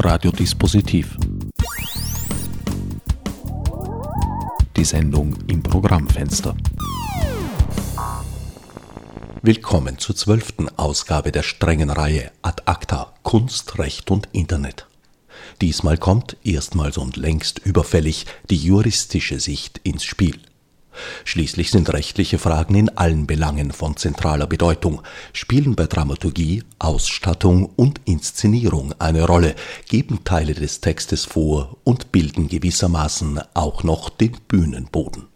Radiodispositiv. Die Sendung im Programmfenster. Willkommen zur zwölften Ausgabe der strengen Reihe Ad Acta Kunst, Recht und Internet. Diesmal kommt, erstmals und längst überfällig, die juristische Sicht ins Spiel. Schließlich sind rechtliche Fragen in allen Belangen von zentraler Bedeutung, spielen bei Dramaturgie, Ausstattung und Inszenierung eine Rolle, geben Teile des Textes vor und bilden gewissermaßen auch noch den Bühnenboden.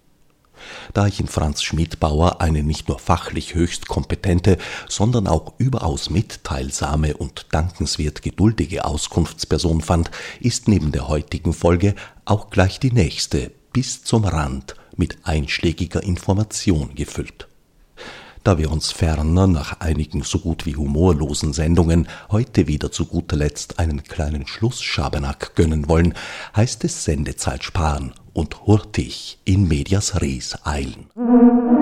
Da ich in Franz Schmidbauer eine nicht nur fachlich höchst kompetente, sondern auch überaus mitteilsame und dankenswert geduldige Auskunftsperson fand, ist neben der heutigen Folge auch gleich die nächste bis zum Rand mit einschlägiger Information gefüllt. Da wir uns ferner nach einigen so gut wie humorlosen Sendungen heute wieder zu guter Letzt einen kleinen Schlussschabernack gönnen wollen, heißt es Sendezeit sparen und hurtig in medias res eilen.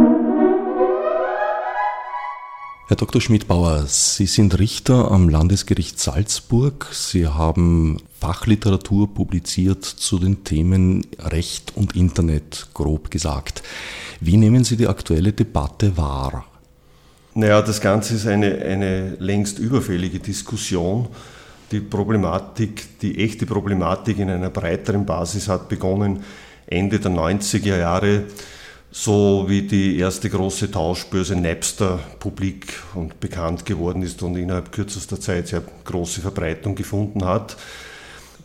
Herr Dr. Schmidbauer, Sie sind Richter am Landesgericht Salzburg. Sie haben Fachliteratur publiziert zu den Themen Recht und Internet, grob gesagt. Wie nehmen Sie die aktuelle Debatte wahr? Naja, das Ganze ist eine, eine längst überfällige Diskussion. Die Problematik, die echte Problematik in einer breiteren Basis hat begonnen Ende der 90er Jahre so wie die erste große Tauschbörse Napster publik und bekannt geworden ist und innerhalb kürzester Zeit sehr große Verbreitung gefunden hat.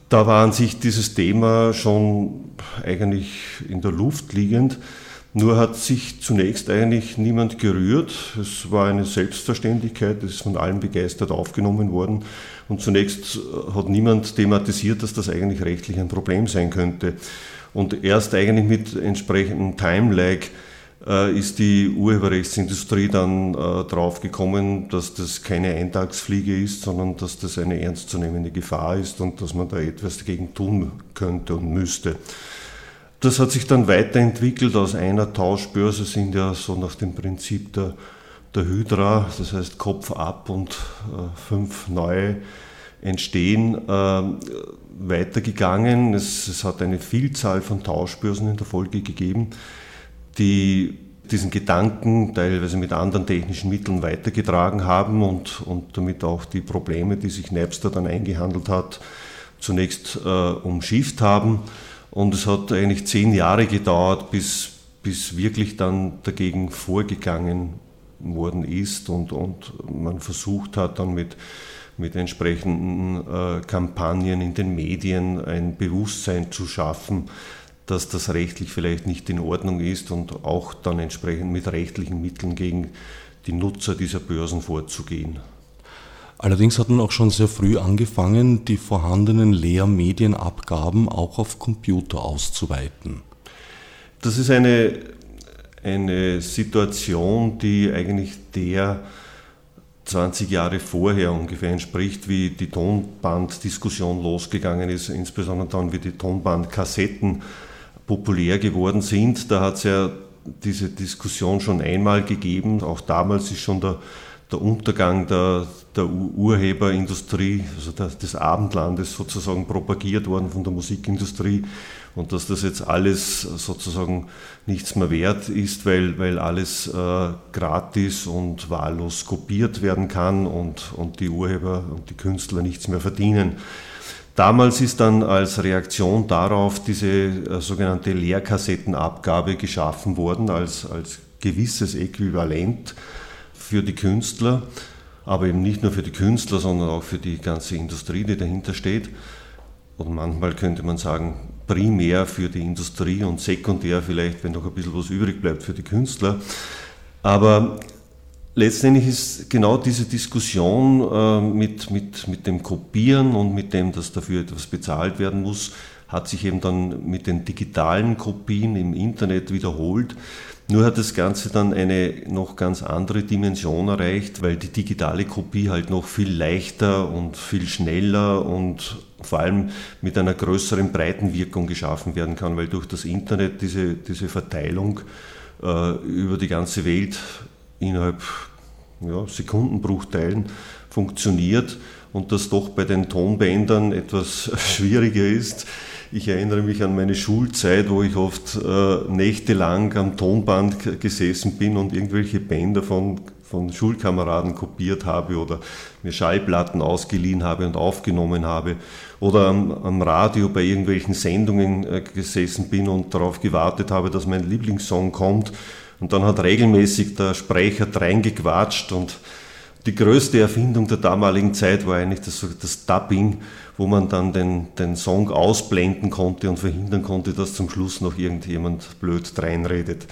Da war an sich dieses Thema schon eigentlich in der Luft liegend, nur hat sich zunächst eigentlich niemand gerührt. Es war eine Selbstverständlichkeit, es ist von allen begeistert aufgenommen worden und zunächst hat niemand thematisiert, dass das eigentlich rechtlich ein Problem sein könnte. Und erst eigentlich mit entsprechendem Time-Lag äh, ist die Urheberrechtsindustrie dann äh, drauf gekommen, dass das keine Eintagsfliege ist, sondern dass das eine ernstzunehmende Gefahr ist und dass man da etwas dagegen tun könnte und müsste. Das hat sich dann weiterentwickelt. Aus einer Tauschbörse sind ja so nach dem Prinzip der, der Hydra, das heißt Kopf ab und äh, fünf neue entstehen, äh, weitergegangen. Es, es, hat eine Vielzahl von Tauschbörsen in der Folge gegeben, die diesen Gedanken teilweise mit anderen technischen Mitteln weitergetragen haben und, und damit auch die Probleme, die sich Napster dann eingehandelt hat, zunächst äh, umschifft haben. Und es hat eigentlich zehn Jahre gedauert, bis, bis wirklich dann dagegen vorgegangen worden ist und, und man versucht hat, dann mit mit entsprechenden äh, Kampagnen in den Medien ein Bewusstsein zu schaffen, dass das rechtlich vielleicht nicht in Ordnung ist und auch dann entsprechend mit rechtlichen Mitteln gegen die Nutzer dieser Börsen vorzugehen. Allerdings hat man auch schon sehr früh angefangen, die vorhandenen Lehrmedienabgaben auch auf Computer auszuweiten. Das ist eine, eine Situation, die eigentlich der 20 Jahre vorher ungefähr entspricht, wie die Tonbanddiskussion losgegangen ist, insbesondere dann, wie die Tonbandkassetten populär geworden sind. Da hat es ja diese Diskussion schon einmal gegeben. Auch damals ist schon der, der Untergang der, der Urheberindustrie, also des Abendlandes sozusagen propagiert worden von der Musikindustrie und dass das jetzt alles sozusagen nichts mehr wert ist, weil, weil alles äh, gratis und wahllos kopiert werden kann und, und die Urheber und die Künstler nichts mehr verdienen. Damals ist dann als Reaktion darauf diese äh, sogenannte Leerkassettenabgabe geschaffen worden, als, als gewisses Äquivalent für die Künstler, aber eben nicht nur für die Künstler, sondern auch für die ganze Industrie, die dahinter steht. Und manchmal könnte man sagen, primär für die Industrie und sekundär vielleicht, wenn noch ein bisschen was übrig bleibt, für die Künstler. Aber letztendlich ist genau diese Diskussion äh, mit, mit, mit dem Kopieren und mit dem, dass dafür etwas bezahlt werden muss, hat sich eben dann mit den digitalen Kopien im Internet wiederholt. Nur hat das Ganze dann eine noch ganz andere Dimension erreicht, weil die digitale Kopie halt noch viel leichter und viel schneller und vor allem mit einer größeren Breitenwirkung geschaffen werden kann, weil durch das Internet diese, diese Verteilung äh, über die ganze Welt innerhalb ja, Sekundenbruchteilen funktioniert und das doch bei den Tonbändern etwas schwieriger ist. Ich erinnere mich an meine Schulzeit, wo ich oft äh, nächtelang am Tonband gesessen bin und irgendwelche Bänder von, von Schulkameraden kopiert habe oder mir Schallplatten ausgeliehen habe und aufgenommen habe oder am, am Radio bei irgendwelchen Sendungen äh, gesessen bin und darauf gewartet habe, dass mein Lieblingssong kommt. Und dann hat regelmäßig der Sprecher reingequatscht und die größte Erfindung der damaligen Zeit war eigentlich das, das Dubbing, wo man dann den, den Song ausblenden konnte und verhindern konnte, dass zum Schluss noch irgendjemand blöd reinredet.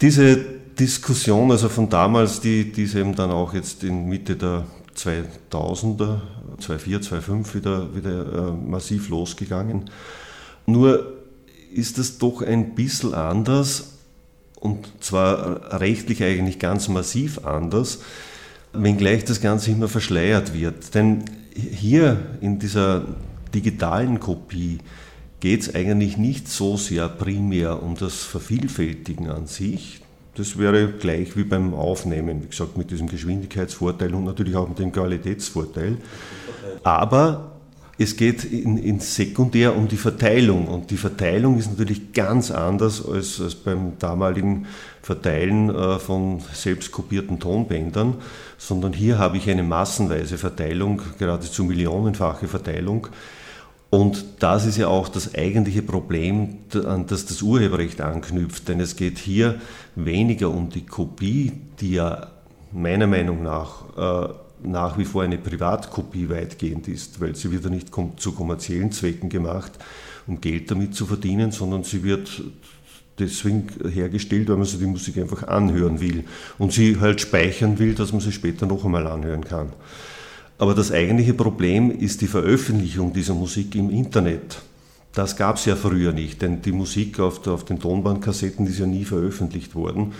Diese Diskussion, also von damals, die, die ist eben dann auch jetzt in Mitte der 2000er, 2004, 2005 wieder, wieder äh, massiv losgegangen. Nur ist es doch ein bisschen anders und zwar rechtlich eigentlich ganz massiv anders wenngleich das Ganze immer verschleiert wird. Denn hier in dieser digitalen Kopie geht es eigentlich nicht so sehr primär um das Vervielfältigen an sich. Das wäre gleich wie beim Aufnehmen, wie gesagt, mit diesem Geschwindigkeitsvorteil und natürlich auch mit dem Qualitätsvorteil. Aber es geht in, in, sekundär um die Verteilung und die Verteilung ist natürlich ganz anders als, als beim damaligen Verteilen äh, von selbst kopierten Tonbändern, sondern hier habe ich eine massenweise Verteilung, geradezu millionenfache Verteilung. Und das ist ja auch das eigentliche Problem, an das das Urheberrecht anknüpft, denn es geht hier weniger um die Kopie, die ja meiner Meinung nach äh, nach wie vor eine Privatkopie weitgehend ist, weil sie wird ja nicht zu kommerziellen Zwecken gemacht, um Geld damit zu verdienen, sondern sie wird deswegen hergestellt, weil man sich die Musik einfach anhören will und sie halt speichern will, dass man sie später noch einmal anhören kann. Aber das eigentliche Problem ist die Veröffentlichung dieser Musik im Internet. Das gab es ja früher nicht, denn die Musik auf, auf den Tonbandkassetten ist ja nie veröffentlicht worden.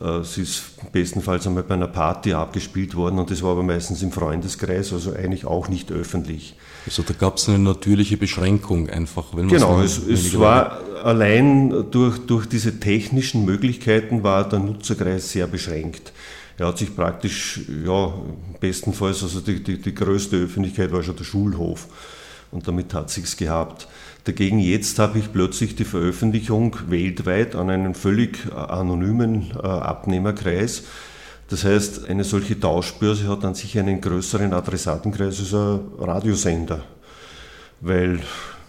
Äh, sie ist bestenfalls einmal bei einer Party abgespielt worden und das war aber meistens im Freundeskreis, also eigentlich auch nicht öffentlich. Also da gab es eine natürliche Beschränkung einfach, wenn man Genau, es, es war allein durch, durch diese technischen Möglichkeiten war der Nutzerkreis sehr beschränkt. Er hat sich praktisch, ja, bestenfalls, also die, die, die größte Öffentlichkeit war schon der Schulhof und damit hat sich's gehabt. Dagegen jetzt habe ich plötzlich die Veröffentlichung weltweit an einen völlig äh, anonymen äh, Abnehmerkreis. Das heißt, eine solche Tauschbörse hat an sich einen größeren Adressatenkreis als ein Radiosender, weil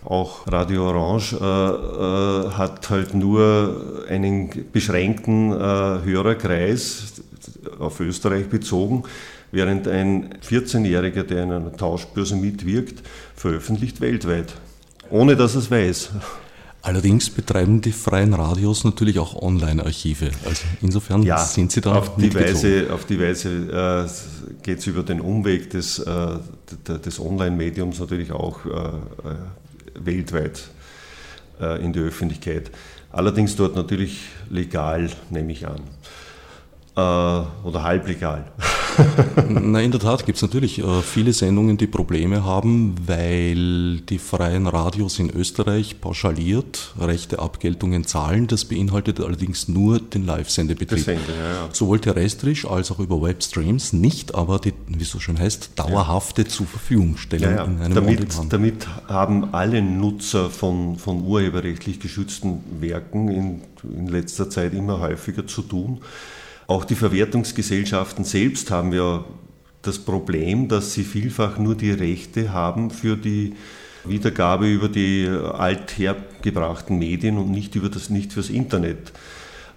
auch Radio Orange äh, äh, hat halt nur einen beschränkten äh, Hörerkreis auf Österreich bezogen, während ein 14-Jähriger, der in einer Tauschbörse mitwirkt, veröffentlicht weltweit ohne dass es weiß. Allerdings betreiben die freien Radios natürlich auch Online-Archive. Also insofern ja, sind sie da auf die Weise, auf die Weise äh, geht es über den Umweg des, äh, des Online-Mediums natürlich auch äh, äh weltweit äh, in die Öffentlichkeit. Allerdings dort natürlich legal, nehme ich an. Äh, oder halblegal. Na, in der Tat gibt es natürlich äh, viele Sendungen, die Probleme haben, weil die freien Radios in Österreich pauschaliert rechte Abgeltungen zahlen. Das beinhaltet allerdings nur den Live-Sendebetrieb. Sende, ja, ja. Sowohl terrestrisch als auch über Webstreams, nicht aber die, wie es so schön heißt, dauerhafte ja. zur Verfügungstellung in einem damit, damit haben alle Nutzer von, von urheberrechtlich geschützten Werken in, in letzter Zeit immer häufiger zu tun. Auch die Verwertungsgesellschaften selbst haben ja das Problem, dass sie vielfach nur die Rechte haben für die Wiedergabe über die althergebrachten Medien und nicht über das nicht fürs Internet.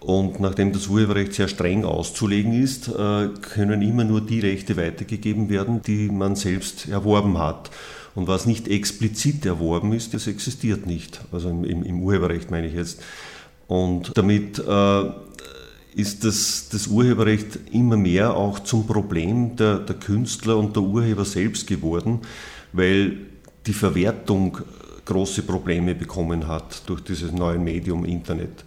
Und nachdem das Urheberrecht sehr streng auszulegen ist, äh, können immer nur die Rechte weitergegeben werden, die man selbst erworben hat. Und was nicht explizit erworben ist, das existiert nicht. Also im, im Urheberrecht meine ich jetzt. Und damit äh, ist das, das Urheberrecht immer mehr auch zum Problem der, der Künstler und der Urheber selbst geworden, weil die Verwertung große Probleme bekommen hat durch dieses neue Medium Internet.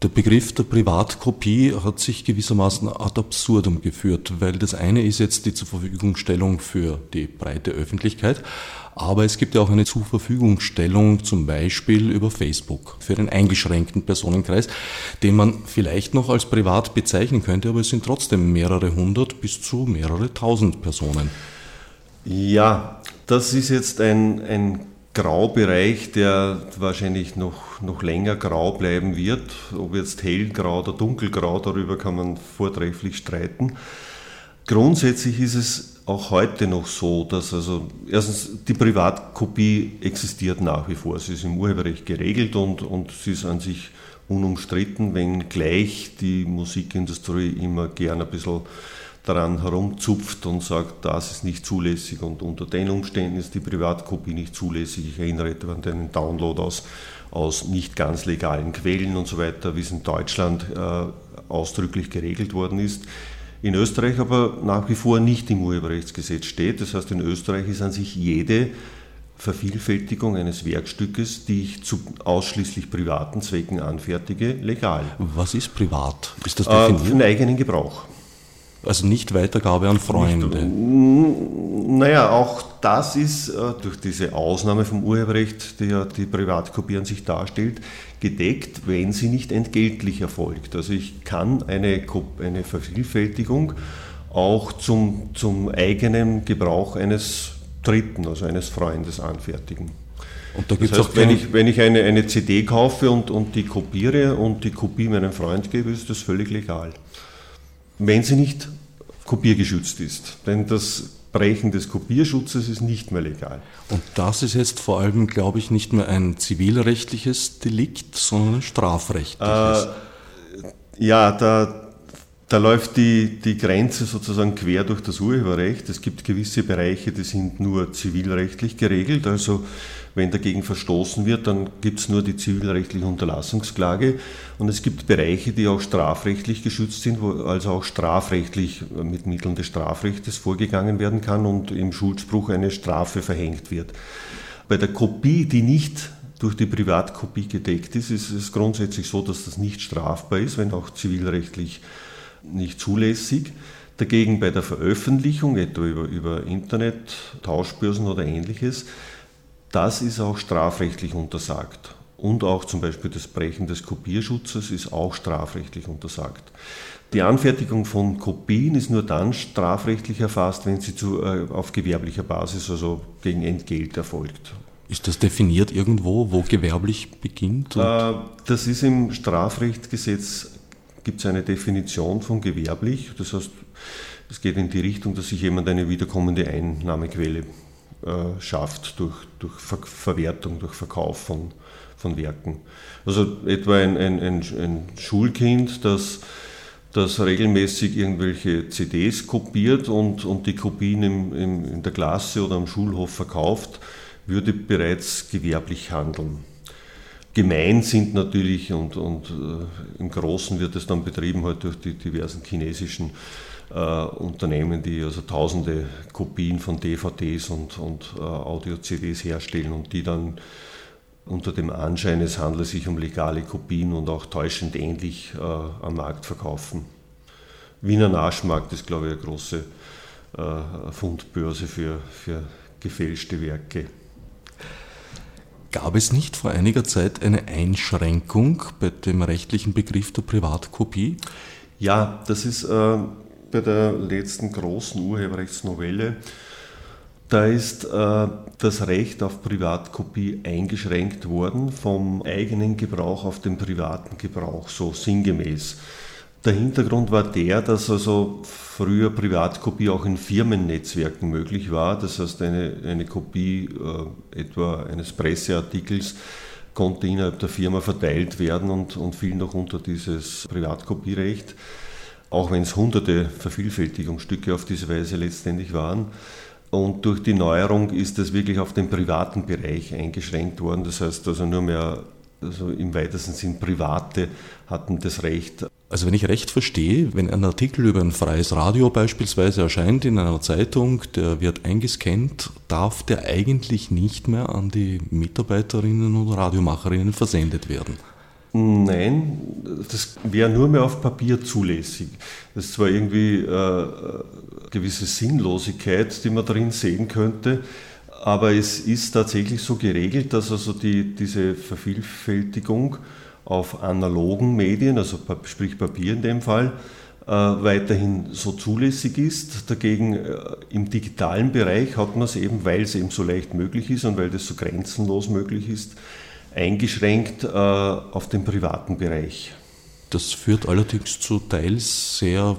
Der Begriff der Privatkopie hat sich gewissermaßen ad absurdum geführt, weil das eine ist jetzt die Zurverfügungstellung für die breite Öffentlichkeit, aber es gibt ja auch eine Zurverfügungstellung zum Beispiel über Facebook für einen eingeschränkten Personenkreis, den man vielleicht noch als privat bezeichnen könnte, aber es sind trotzdem mehrere hundert bis zu mehrere tausend Personen. Ja, das ist jetzt ein, ein Graubereich, der wahrscheinlich noch, noch länger grau bleiben wird. Ob jetzt hellgrau oder dunkelgrau, darüber kann man vortrefflich streiten. Grundsätzlich ist es auch heute noch so, dass also erstens die Privatkopie existiert nach wie vor. Sie ist im Urheberrecht geregelt und, und sie ist an sich unumstritten, wenngleich die Musikindustrie immer gern ein bisschen daran herumzupft und sagt, das ist nicht zulässig und unter den Umständen ist die Privatkopie nicht zulässig. Ich erinnere etwa an den Download aus, aus nicht ganz legalen Quellen und so weiter, wie es in Deutschland äh, ausdrücklich geregelt worden ist. In Österreich aber nach wie vor nicht im Urheberrechtsgesetz steht. Das heißt, in Österreich ist an sich jede Vervielfältigung eines Werkstückes, die ich zu ausschließlich privaten Zwecken anfertige, legal. Was ist privat? Ist das definiert? Äh, für den eigenen Gebrauch. Also nicht Weitergabe an Freunde. Nicht, naja, auch das ist äh, durch diese Ausnahme vom Urheberrecht, die ja die Privatkopie an sich darstellt, gedeckt, wenn sie nicht entgeltlich erfolgt. Also ich kann eine, eine Vervielfältigung auch zum, zum eigenen Gebrauch eines Dritten, also eines Freundes anfertigen. Und da gibt's das heißt, auch wenn ich, wenn ich eine, eine CD kaufe und, und die kopiere und die Kopie meinem Freund gebe, ist das völlig legal wenn sie nicht kopiergeschützt ist. Denn das Brechen des Kopierschutzes ist nicht mehr legal. Und das ist jetzt vor allem, glaube ich, nicht mehr ein zivilrechtliches Delikt, sondern ein strafrechtliches. Äh, ja, da, da läuft die, die Grenze sozusagen quer durch das Urheberrecht. Es gibt gewisse Bereiche, die sind nur zivilrechtlich geregelt. Also wenn dagegen verstoßen wird, dann gibt es nur die zivilrechtliche Unterlassungsklage. Und es gibt Bereiche, die auch strafrechtlich geschützt sind, wo also auch strafrechtlich mit Mitteln des Strafrechts vorgegangen werden kann und im Schuldspruch eine Strafe verhängt wird. Bei der Kopie, die nicht durch die Privatkopie gedeckt ist, ist es grundsätzlich so, dass das nicht strafbar ist, wenn auch zivilrechtlich nicht zulässig. Dagegen bei der Veröffentlichung, etwa über, über Internet, Tauschbörsen oder ähnliches, das ist auch strafrechtlich untersagt. Und auch zum Beispiel das Brechen des Kopierschutzes ist auch strafrechtlich untersagt. Die Anfertigung von Kopien ist nur dann strafrechtlich erfasst, wenn sie zu, äh, auf gewerblicher Basis, also gegen Entgelt erfolgt. Ist das definiert irgendwo, wo gewerblich beginnt? Äh, das ist im Strafrechtsgesetz, gibt es eine Definition von gewerblich. Das heißt, es geht in die Richtung, dass sich jemand eine wiederkommende Einnahmequelle äh, schafft durch, durch Ver Verwertung, durch Verkauf von, von Werken. Also etwa ein, ein, ein, ein Schulkind, das, das regelmäßig irgendwelche CDs kopiert und, und die Kopien im, im, in der Klasse oder am Schulhof verkauft, würde bereits gewerblich handeln. Gemein sind natürlich und, und äh, im Großen wird es dann betrieben halt durch die diversen chinesischen äh, Unternehmen, die also tausende Kopien von DVDs und, und äh, Audio-CDs herstellen und die dann unter dem Anschein, es handle sich um legale Kopien und auch täuschend ähnlich äh, am Markt verkaufen. Wiener Naschmarkt ist, glaube ich, eine große äh, Fundbörse für, für gefälschte Werke. Gab es nicht vor einiger Zeit eine Einschränkung bei dem rechtlichen Begriff der Privatkopie? Ja, das ist äh, bei der letzten großen Urheberrechtsnovelle, da ist äh, das Recht auf Privatkopie eingeschränkt worden vom eigenen Gebrauch auf den privaten Gebrauch, so sinngemäß. Der Hintergrund war der, dass also früher Privatkopie auch in Firmennetzwerken möglich war. Das heißt, eine, eine Kopie äh, etwa eines Presseartikels konnte innerhalb der Firma verteilt werden und, und fiel noch unter dieses Privatkopierecht auch wenn es hunderte Vervielfältigungsstücke auf diese Weise letztendlich waren. Und durch die Neuerung ist das wirklich auf den privaten Bereich eingeschränkt worden. Das heißt also nur mehr also im weitesten Sinn Private hatten das Recht. Also wenn ich recht verstehe, wenn ein Artikel über ein freies Radio beispielsweise erscheint in einer Zeitung, der wird eingescannt, darf der eigentlich nicht mehr an die Mitarbeiterinnen oder Radiomacherinnen versendet werden. Nein, das wäre nur mehr auf Papier zulässig. Das ist zwar irgendwie äh, eine gewisse Sinnlosigkeit, die man darin sehen könnte, aber es ist tatsächlich so geregelt, dass also die, diese Vervielfältigung auf analogen Medien, also sprich Papier in dem Fall, äh, weiterhin so zulässig ist. Dagegen äh, im digitalen Bereich hat man es eben, weil es eben so leicht möglich ist und weil das so grenzenlos möglich ist, eingeschränkt äh, auf den privaten Bereich. Das führt allerdings zu teils sehr,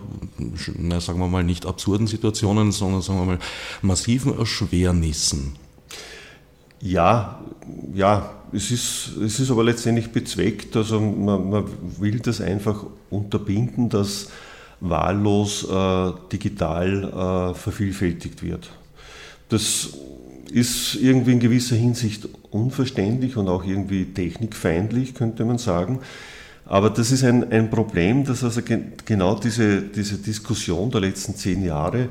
na, sagen wir mal, nicht absurden Situationen, sondern sagen wir mal massiven Erschwernissen. Ja, ja, es ist, es ist aber letztendlich bezweckt. Also man, man will das einfach unterbinden, dass wahllos äh, digital äh, vervielfältigt wird. Das ist irgendwie in gewisser Hinsicht unverständlich und auch irgendwie technikfeindlich, könnte man sagen. Aber das ist ein, ein Problem, das also genau diese, diese Diskussion der letzten zehn Jahre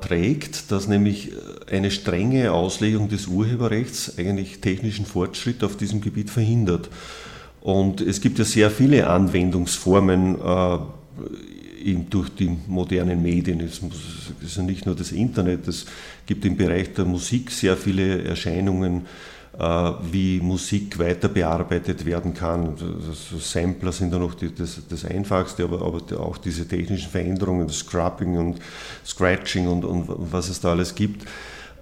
trägt, dass nämlich eine strenge Auslegung des Urheberrechts eigentlich technischen Fortschritt auf diesem Gebiet verhindert. Und es gibt ja sehr viele Anwendungsformen äh, durch die modernen Medien. Es ist ja nicht nur das Internet, es gibt im Bereich der Musik sehr viele Erscheinungen, äh, wie Musik weiter bearbeitet werden kann. Also Sampler sind da noch das, Einfachste, aber, auch diese technischen Veränderungen, Scrubbing und Scratching und, und was es da alles gibt.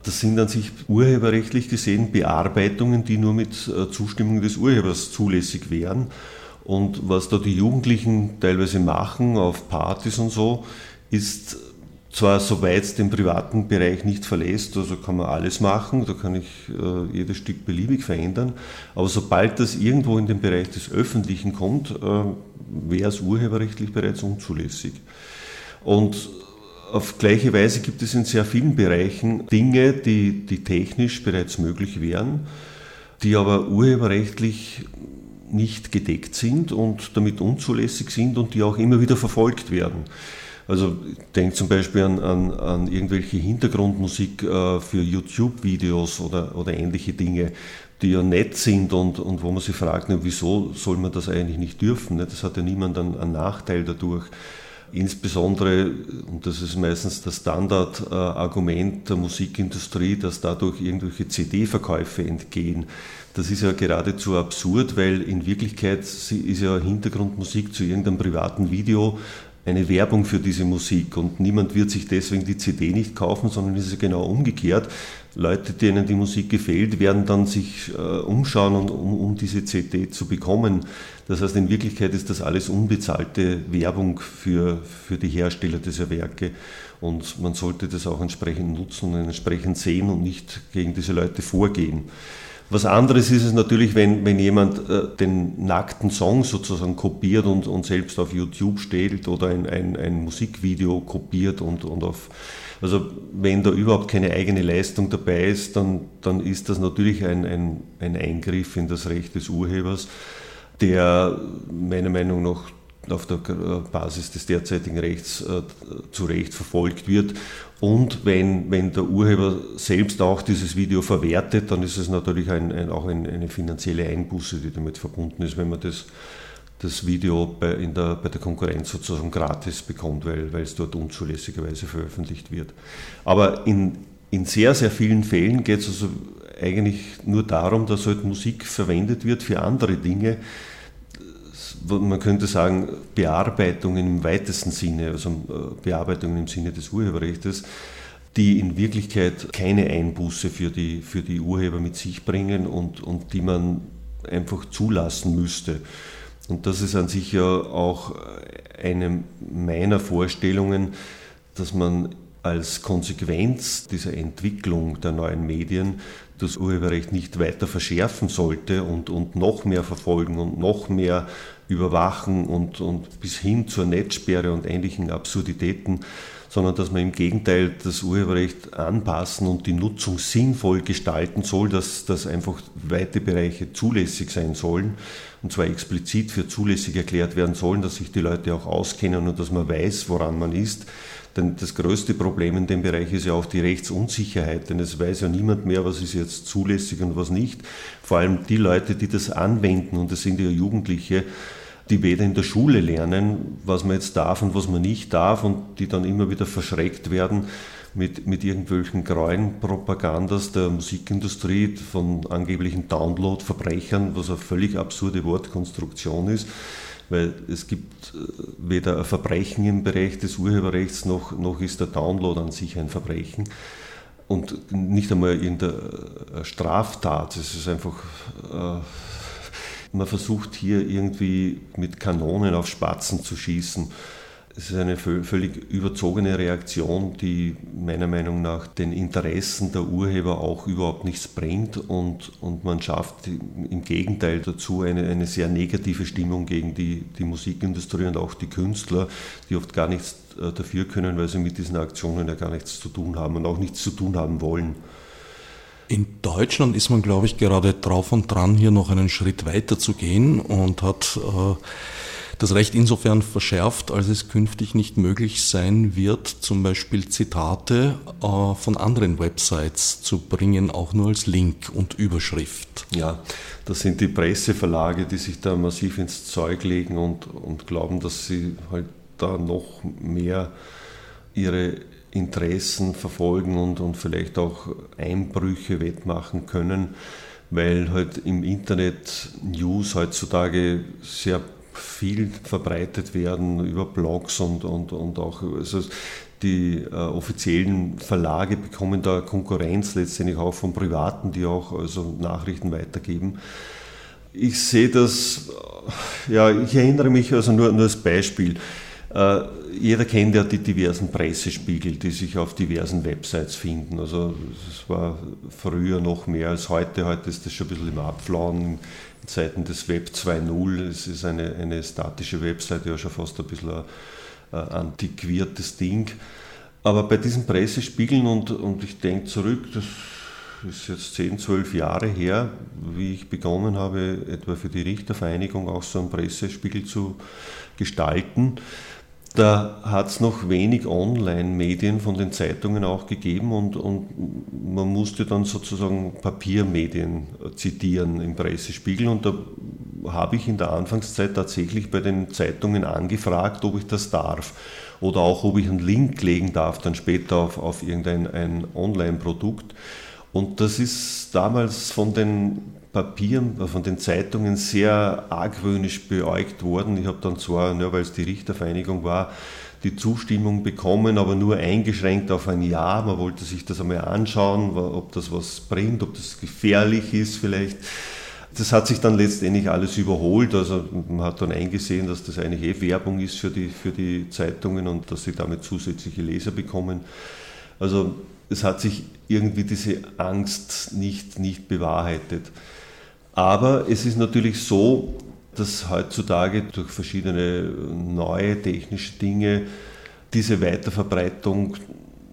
Das sind an sich urheberrechtlich gesehen Bearbeitungen, die nur mit äh, Zustimmung des Urhebers zulässig wären. Und was da die Jugendlichen teilweise machen auf Partys und so, ist zwar soweit es den privaten Bereich nicht verlässt, also kann man alles machen, da kann ich äh, jedes Stück beliebig verändern, aber sobald das irgendwo in den Bereich des Öffentlichen kommt, äh, wäre es urheberrechtlich bereits unzulässig. Und auf gleiche Weise gibt es in sehr vielen Bereichen Dinge, die, die technisch bereits möglich wären, die aber urheberrechtlich nicht gedeckt sind und damit unzulässig sind und die auch immer wieder verfolgt werden. Also ich denke zum Beispiel an, an, an irgendwelche Hintergrundmusik äh, für YouTube-Videos oder, oder ähnliche Dinge, die ja nett sind und, und wo man sich fragt, na, wieso soll man das eigentlich nicht dürfen? Ne? Das hat ja niemand einen, einen Nachteil dadurch. Insbesondere, und das ist meistens das Standardargument der Musikindustrie, dass dadurch irgendwelche CD-Verkäufe entgehen. Das ist ja geradezu absurd, weil in Wirklichkeit ist ja Hintergrundmusik zu irgendeinem privaten Video eine Werbung für diese Musik und niemand wird sich deswegen die CD nicht kaufen, sondern es ist genau umgekehrt. Leute, denen die Musik gefällt, werden dann sich äh, umschauen, und, um, um diese CD zu bekommen. Das heißt, in Wirklichkeit ist das alles unbezahlte Werbung für, für die Hersteller dieser Werke und man sollte das auch entsprechend nutzen und entsprechend sehen und nicht gegen diese Leute vorgehen. Was anderes ist es natürlich, wenn, wenn jemand äh, den nackten Song sozusagen kopiert und, und selbst auf YouTube stellt oder ein, ein, ein Musikvideo kopiert und, und auf also wenn da überhaupt keine eigene Leistung dabei ist, dann, dann ist das natürlich ein, ein, ein Eingriff in das Recht des Urhebers, der meiner Meinung nach auf der Basis des derzeitigen Rechts äh, zu Recht verfolgt wird. Und wenn, wenn der Urheber selbst auch dieses Video verwertet, dann ist es natürlich ein, ein, auch ein, eine finanzielle Einbuße, die damit verbunden ist, wenn man das, das Video bei, in der, bei der Konkurrenz sozusagen gratis bekommt, weil, weil es dort unzulässigerweise veröffentlicht wird. Aber in, in sehr, sehr vielen Fällen geht es also eigentlich nur darum, dass halt Musik verwendet wird für andere Dinge, man könnte sagen, Bearbeitungen im weitesten Sinne, also äh, Bearbeitungen im Sinne des Urheberrechts, die in Wirklichkeit keine Einbuße für die, für die Urheber mit sich bringen und, und die man einfach zulassen müsste. Und das ist an sich ja auch eine meiner Vorstellungen, dass man als Konsequenz dieser Entwicklung der neuen Medien das Urheberrecht nicht weiter verschärfen sollte und, und noch mehr verfolgen und noch mehr überwachen und, und bis hin zur Netzsperre und ähnlichen Absurditäten, sondern dass man im Gegenteil das Urheberrecht anpassen und die Nutzung sinnvoll gestalten soll, dass, dass einfach weite Bereiche zulässig sein sollen und zwar explizit für zulässig erklärt werden sollen, dass sich die Leute auch auskennen und dass man weiß, woran man ist. Denn das größte Problem in dem Bereich ist ja auch die Rechtsunsicherheit, denn es weiß ja niemand mehr, was ist jetzt zulässig und was nicht. Vor allem die Leute, die das anwenden, und das sind ja Jugendliche, die weder in der Schule lernen, was man jetzt darf und was man nicht darf und die dann immer wieder verschreckt werden mit, mit irgendwelchen greuen Propagandas der Musikindustrie von angeblichen Download-Verbrechern, was eine völlig absurde Wortkonstruktion ist, weil es gibt äh, weder ein Verbrechen im Bereich des Urheberrechts noch, noch ist der Download an sich ein Verbrechen und nicht einmal irgendeine Straftat. Es ist einfach äh, man versucht hier irgendwie mit Kanonen auf Spatzen zu schießen. Es ist eine völlig überzogene Reaktion, die meiner Meinung nach den Interessen der Urheber auch überhaupt nichts bringt und, und man schafft im Gegenteil dazu eine, eine sehr negative Stimmung gegen die, die Musikindustrie und auch die Künstler, die oft gar nichts äh, dafür können, weil sie mit diesen Aktionen ja gar nichts zu tun haben und auch nichts zu tun haben wollen. In Deutschland ist man, glaube ich, gerade drauf und dran, hier noch einen Schritt weiter zu gehen und hat äh, das Recht insofern verschärft, als es künftig nicht möglich sein wird, zum Beispiel Zitate äh, von anderen Websites zu bringen, auch nur als Link und Überschrift. Ja, das sind die Presseverlage, die sich da massiv ins Zeug legen und, und glauben, dass sie halt da noch mehr ihre Interessen verfolgen und, und vielleicht auch Einbrüche wettmachen können, weil halt im Internet News heutzutage sehr viel verbreitet werden über Blogs und, und, und auch also die äh, offiziellen Verlage bekommen da Konkurrenz letztendlich auch von Privaten, die auch also Nachrichten weitergeben. Ich sehe das, ja, ich erinnere mich also nur, nur als Beispiel. Äh, jeder kennt ja die diversen Pressespiegel, die sich auf diversen Websites finden. Also es war früher noch mehr als heute. Heute ist das schon ein bisschen im Abflauen in Zeiten des Web 2.0. Es ist eine, eine statische Website, ja schon fast ein bisschen ein, antiquiertes Ding. Aber bei diesen Pressespiegeln, und, und ich denke zurück, das ist jetzt 10, 12 Jahre her, wie ich begonnen habe, etwa für die Richtervereinigung auch so einen Pressespiegel zu gestalten. Da hat es noch wenig Online-Medien von den Zeitungen auch gegeben und, und man musste dann sozusagen Papiermedien zitieren im Pressespiegel und da habe ich in der Anfangszeit tatsächlich bei den Zeitungen angefragt, ob ich das darf oder auch ob ich einen Link legen darf, dann später auf, auf irgendein Online-Produkt. Und das ist damals von den Papieren, äh, von den Zeitungen sehr argwöhnisch beäugt worden. Ich habe dann zwar, nur weil es die Richtervereinigung war, die Zustimmung bekommen, aber nur eingeschränkt auf ein Jahr. Man wollte sich das einmal anschauen, ob das was bringt, ob das gefährlich ist vielleicht. Das hat sich dann letztendlich alles überholt. Also man hat dann eingesehen, dass das eigentlich eh Werbung ist für die, für die Zeitungen und dass sie damit zusätzliche Leser bekommen. Also es hat sich irgendwie diese Angst nicht, nicht bewahrheitet. Aber es ist natürlich so, dass heutzutage durch verschiedene neue technische Dinge diese Weiterverbreitung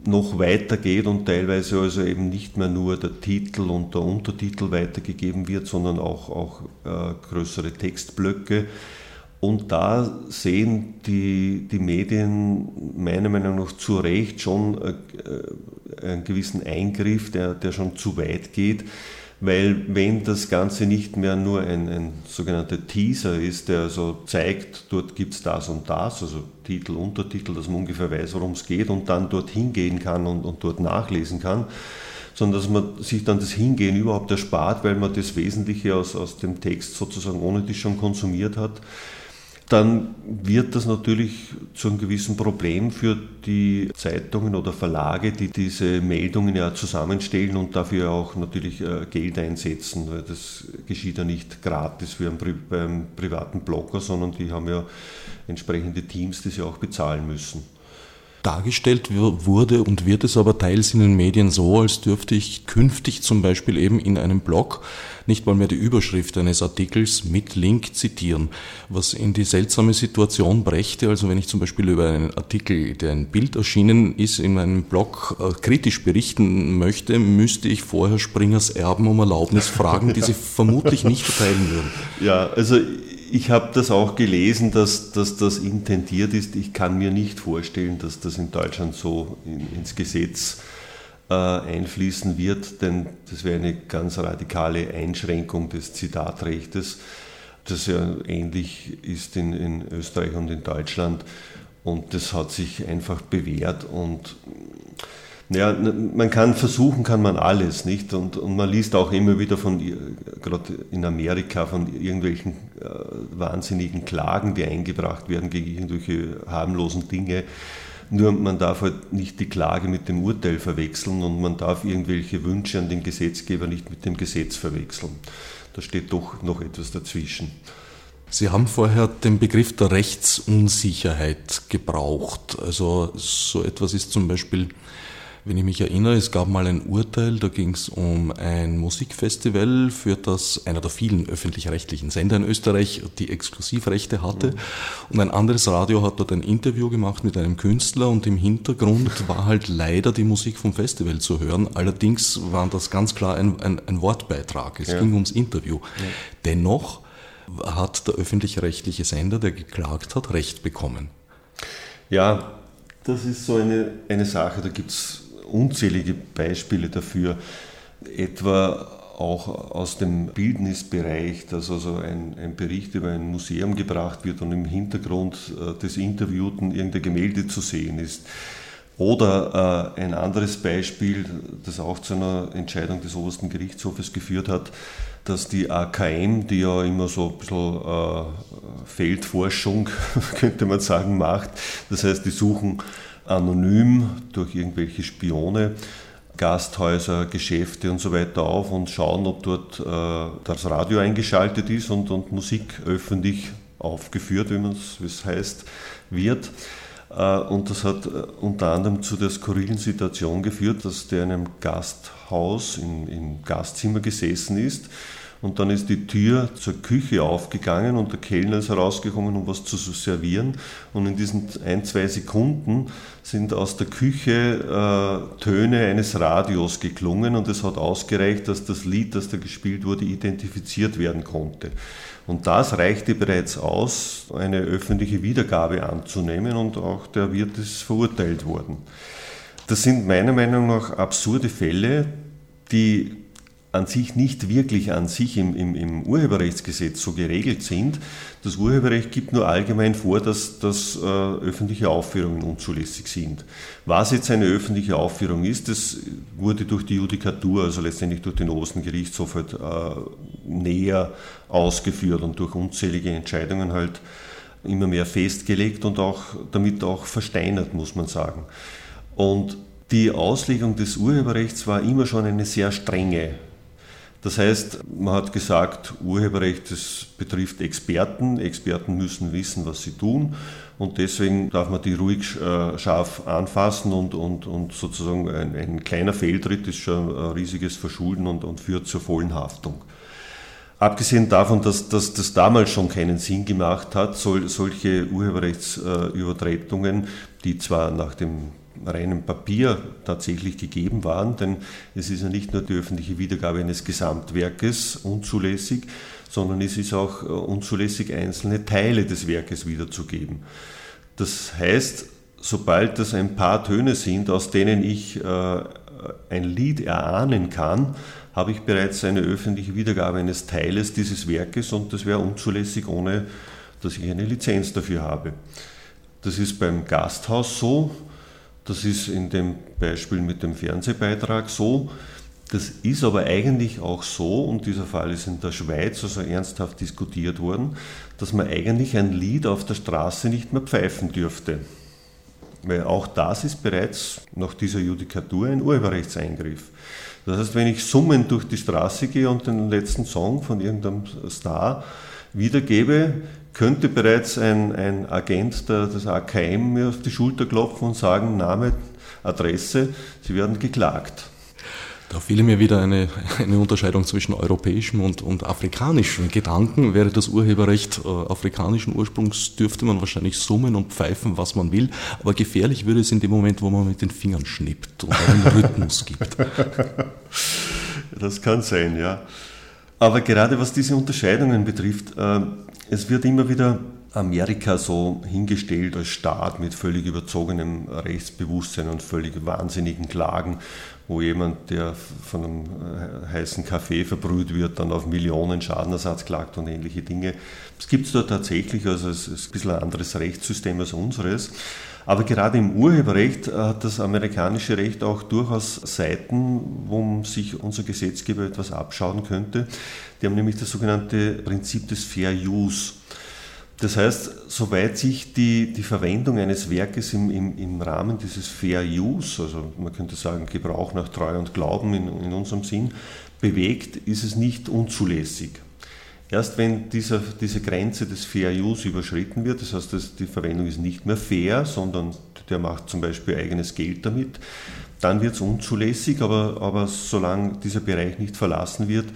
noch weitergeht und teilweise also eben nicht mehr nur der Titel und der Untertitel weitergegeben wird, sondern auch, auch äh, größere Textblöcke. Und da sehen die, die Medien meiner Meinung nach zu Recht schon äh, einen gewissen Eingriff, der, der schon zu weit geht. Weil wenn das Ganze nicht mehr nur ein, ein sogenannter Teaser ist, der so zeigt, dort gibt es das und das, also Titel, Untertitel, dass man ungefähr weiß, worum es geht und dann dorthin gehen kann und, und dort nachlesen kann, sondern dass man sich dann das Hingehen überhaupt erspart, weil man das Wesentliche aus, aus dem Text sozusagen ohne die schon konsumiert hat dann wird das natürlich zu einem gewissen Problem für die Zeitungen oder Verlage, die diese Meldungen ja zusammenstellen und dafür auch natürlich äh, Geld einsetzen, weil das geschieht ja nicht gratis wie beim privaten Blogger, sondern die haben ja entsprechende Teams, die sie auch bezahlen müssen. Dargestellt wurde und wird es aber teils in den Medien so, als dürfte ich künftig zum Beispiel eben in einem Blog nicht mal mehr die Überschrift eines Artikels mit Link zitieren, was in die seltsame Situation brächte, also wenn ich zum Beispiel über einen Artikel, der ein Bild erschienen ist, in meinem Blog äh, kritisch berichten möchte, müsste ich vorher Springers Erben um Erlaubnis fragen, die sie vermutlich nicht verteilen würden. Ja, also ich habe das auch gelesen, dass, dass, das intendiert ist. Ich kann mir nicht vorstellen, dass das in Deutschland so in, ins Gesetz äh, einfließen wird, denn das wäre eine ganz radikale Einschränkung des Zitatrechtes, das ja ähnlich ist in, in Österreich und in Deutschland. Und das hat sich einfach bewährt und ja, man kann versuchen, kann man alles, nicht? Und, und man liest auch immer wieder von, gerade in Amerika, von irgendwelchen äh, wahnsinnigen Klagen, die eingebracht werden gegen irgendwelche harmlosen Dinge. Nur man darf halt nicht die Klage mit dem Urteil verwechseln und man darf irgendwelche Wünsche an den Gesetzgeber nicht mit dem Gesetz verwechseln. Da steht doch noch etwas dazwischen. Sie haben vorher den Begriff der Rechtsunsicherheit gebraucht. Also so etwas ist zum Beispiel wenn ich mich erinnere, es gab mal ein Urteil, da ging es um ein Musikfestival, für das einer der vielen öffentlich-rechtlichen Sender in Österreich die Exklusivrechte hatte. Und ein anderes Radio hat dort ein Interview gemacht mit einem Künstler und im Hintergrund war halt leider die Musik vom Festival zu hören. Allerdings war das ganz klar ein, ein, ein Wortbeitrag. Es ja. ging ums Interview. Ja. Dennoch hat der öffentlich-rechtliche Sender, der geklagt hat, Recht bekommen. Ja, das ist so eine, eine Sache, da gibt es unzählige Beispiele dafür, etwa auch aus dem Bildnisbereich, dass also ein, ein, Bericht über ein Museum gebracht wird und im Hintergrund äh, des Interviewten irgendein Gemälde zu sehen ist. Oder äh, ein anderes Beispiel, das auch zu einer Entscheidung des obersten Gerichtshofes geführt hat, dass die AKM, die ja immer so ein bisschen äh, Feldforschung, könnte man sagen, macht, das heißt, die suchen anonym durch irgendwelche Spione Gasthäuser, Geschäfte und so weiter auf und schauen, ob dort äh, das Radio eingeschaltet ist und, und Musik öffentlich aufgeführt, wie es heißt, wird. Äh, und das hat äh, unter anderem zu der skurrilen Situation geführt, dass der in einem Gasthaus, in, im Gastzimmer gesessen ist und dann ist die Tür zur Küche aufgegangen und der Kellner ist herausgekommen, um was zu servieren. Und in diesen ein, zwei Sekunden sind aus der Küche äh, Töne eines Radios geklungen und es hat ausgereicht, dass das Lied, das da gespielt wurde, identifiziert werden konnte. Und das reichte bereits aus, eine öffentliche Wiedergabe anzunehmen und auch der Wirt ist verurteilt worden. Das sind meiner Meinung nach absurde Fälle, die an sich nicht wirklich an sich im, im, im, Urheberrechtsgesetz so geregelt sind. Das Urheberrecht gibt nur allgemein vor, dass, dass äh, öffentliche Aufführungen unzulässig sind. Was jetzt eine öffentliche Aufführung ist, das wurde durch die Judikatur, also letztendlich durch den obersten Gerichtshof halt äh, näher ausgeführt und durch unzählige Entscheidungen halt immer mehr festgelegt und auch damit auch versteinert, muss man sagen. Und die Auslegung des Urheberrechts war immer schon eine sehr strenge das heißt, man hat gesagt, Urheberrecht das betrifft Experten. Experten müssen wissen, was sie tun. Und deswegen darf man die ruhig äh, scharf anfassen und, und, und sozusagen ein, ein kleiner Fehltritt ist schon ein riesiges Verschulden und, und führt zur vollen Haftung. Abgesehen davon, dass, dass das damals schon keinen Sinn gemacht hat, soll, solche Urheberrechtsübertretungen, die zwar nach dem reinem Papier tatsächlich gegeben waren, denn es ist ja nicht nur die öffentliche Wiedergabe eines Gesamtwerkes unzulässig, sondern es ist auch äh, unzulässig, einzelne Teile des Werkes wiederzugeben. Das heißt, sobald das ein paar Töne sind, aus denen ich äh, ein Lied erahnen kann, habe ich bereits eine öffentliche Wiedergabe eines Teiles dieses Werkes und das wäre unzulässig, ohne dass ich eine Lizenz dafür habe. Das ist beim Gasthaus so, das ist in dem Beispiel mit dem Fernsehbeitrag so. Das ist aber eigentlich auch so, und dieser Fall ist in der Schweiz also ernsthaft diskutiert worden, dass man eigentlich ein Lied auf der Straße nicht mehr pfeifen dürfte. Weil auch das ist bereits nach dieser Judikatur ein Urheberrechtseingriff. Das heißt, wenn ich summend durch die Straße gehe und den letzten Song von irgendeinem Star wiedergebe, könnte bereits ein, ein Agent der, des AKM mir auf die Schulter klopfen und sagen, Name, Adresse, Sie werden geklagt. Da fiel mir wieder eine, eine Unterscheidung zwischen europäischem und, und afrikanischem Gedanken. Wäre das Urheberrecht äh, afrikanischen Ursprungs, dürfte man wahrscheinlich summen und pfeifen, was man will. Aber gefährlich würde es in dem Moment, wo man mit den Fingern schnippt und einen Rhythmus gibt. Das kann sein, ja. Aber gerade was diese Unterscheidungen betrifft, äh, es wird immer wieder Amerika so hingestellt als Staat mit völlig überzogenem Rechtsbewusstsein und völlig wahnsinnigen Klagen, wo jemand, der von einem äh, heißen Kaffee verbrüht wird, dann auf Millionen Schadenersatz klagt und ähnliche Dinge. Das gibt es dort tatsächlich, also es ist ein bisschen ein anderes Rechtssystem als unseres. Aber gerade im Urheberrecht äh, hat das amerikanische Recht auch durchaus Seiten, wo sich unser Gesetzgeber etwas abschauen könnte. Die haben nämlich das sogenannte Prinzip des Fair Use. Das heißt, soweit sich die, die Verwendung eines Werkes im, im, im Rahmen dieses Fair Use, also man könnte sagen Gebrauch nach Treu und Glauben in, in unserem Sinn, bewegt, ist es nicht unzulässig. Erst wenn dieser, diese Grenze des Fair Use überschritten wird, das heißt, dass die Verwendung ist nicht mehr fair, sondern der macht zum Beispiel eigenes Geld damit, dann wird es unzulässig, aber, aber solange dieser Bereich nicht verlassen wird,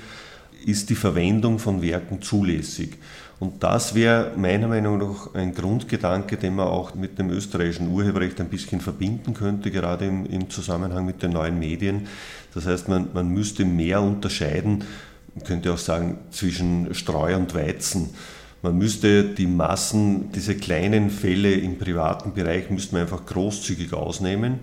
ist die Verwendung von Werken zulässig. Und das wäre meiner Meinung nach ein Grundgedanke, den man auch mit dem österreichischen Urheberrecht ein bisschen verbinden könnte, gerade im, im Zusammenhang mit den neuen Medien. Das heißt, man, man müsste mehr unterscheiden, könnte auch sagen, zwischen Streu und Weizen. Man müsste die Massen, diese kleinen Fälle im privaten Bereich, müsste man einfach großzügig ausnehmen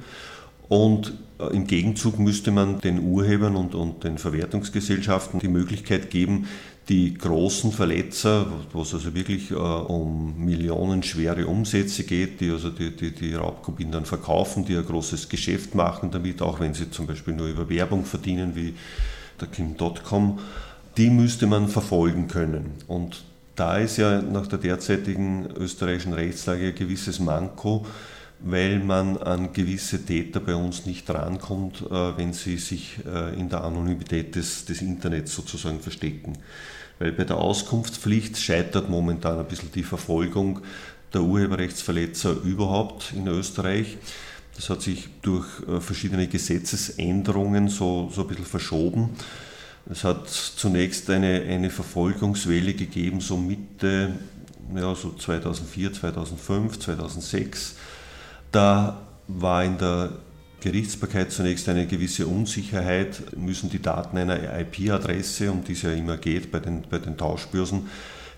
und äh, im Gegenzug müsste man den Urhebern und, und den Verwertungsgesellschaften die Möglichkeit geben, die großen Verletzer, wo es also wirklich äh, um millionenschwere Umsätze geht, die also die, die, die Raubkopien dann verkaufen, die ein großes Geschäft machen damit, auch wenn sie zum Beispiel nur über Werbung verdienen, wie der Kim.com, die müsste man verfolgen können. Und da ist ja nach der derzeitigen österreichischen Rechtslage ein gewisses Manko, weil man an gewisse Täter bei uns nicht rankommt, äh, wenn sie sich äh, in der Anonymität des, des Internets sozusagen verstecken. Weil bei der Auskunftspflicht scheitert momentan ein bisschen die Verfolgung der Urheberrechtsverletzer überhaupt in Österreich. Das hat sich durch äh, verschiedene Gesetzesänderungen so, so ein bisschen verschoben. Es hat zunächst eine, eine Verfolgungswelle gegeben, so Mitte ja, so 2004, 2005, 2006 da war in der Gerichtsbarkeit zunächst eine gewisse Unsicherheit, müssen die Daten einer IP-Adresse, um die es ja immer geht bei den, bei den Tauschbörsen,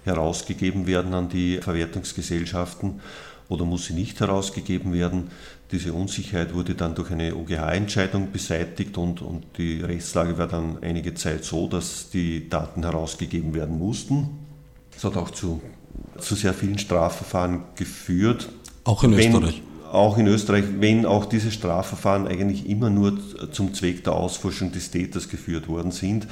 herausgegeben werden an die Verwertungsgesellschaften oder muss sie nicht herausgegeben werden. Diese Unsicherheit wurde dann durch eine OGH-Entscheidung beseitigt und, und die Rechtslage war dann einige Zeit so, dass die Daten herausgegeben werden mussten. Das hat auch zu, zu sehr vielen Strafverfahren geführt. Auch in Österreich auch in Österreich, wenn auch diese Strafverfahren eigentlich immer nur zum Zweck der Ausforschung des Täters geführt worden sind.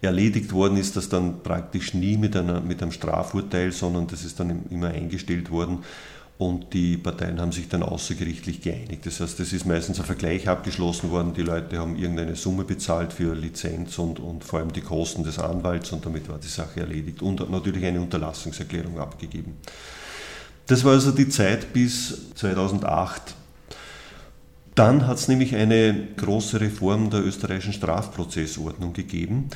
Erledigt worden ist das dann praktisch nie mit, einer, mit einem Strafurteil, sondern das ist dann immer eingestellt worden und die Parteien haben sich dann außergerichtlich geeinigt. Das heißt, es ist meistens ein Vergleich abgeschlossen worden, die Leute haben irgendeine Summe bezahlt für Lizenz und, und vor allem die Kosten des Anwalts und damit war die Sache erledigt und natürlich eine Unterlassungserklärung abgegeben. Das war also die Zeit bis 2008. Dann hat es nämlich eine große Reform der österreichischen Strafprozessordnung gegeben.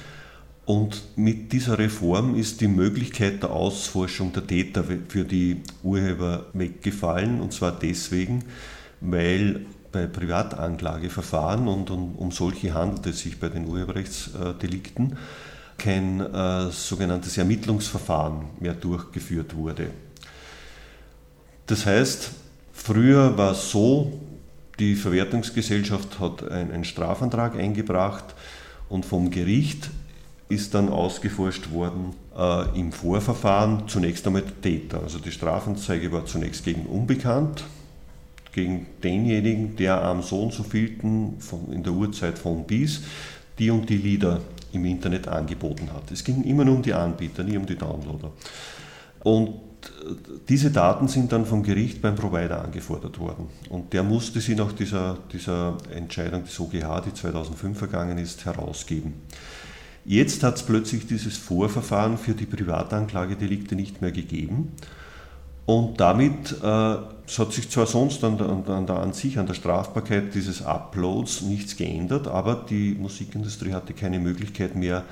Und mit dieser Reform ist die Möglichkeit der Ausforschung der Täter für die Urheber weggefallen. Und zwar deswegen, weil bei Privatanklageverfahren, und um, um solche handelt es sich bei den Urheberrechtsdelikten, kein äh, sogenanntes Ermittlungsverfahren mehr durchgeführt wurde. Das heißt, früher war es so, die Verwertungsgesellschaft hat einen Strafantrag eingebracht und vom Gericht ist dann ausgeforscht worden äh, im Vorverfahren zunächst einmal der Täter. Also die Strafanzeige war zunächst gegen Unbekannt, gegen denjenigen, der am so und so vielten von, in der Uhrzeit von bis die und die Lieder im Internet angeboten hat. Es ging immer nur um die Anbieter, nie um die Downloader. Und diese Daten sind dann vom Gericht beim Provider angefordert worden. Und der musste sie nach dieser, dieser Entscheidung des OGH, die 2005 vergangen ist, herausgeben. Jetzt hat es plötzlich dieses Vorverfahren für die Privatanklagedelikte nicht mehr gegeben. Und damit äh, hat sich zwar sonst an der, an, an sich, an der Strafbarkeit dieses Uploads nichts geändert, aber die Musikindustrie hatte keine Möglichkeit mehr,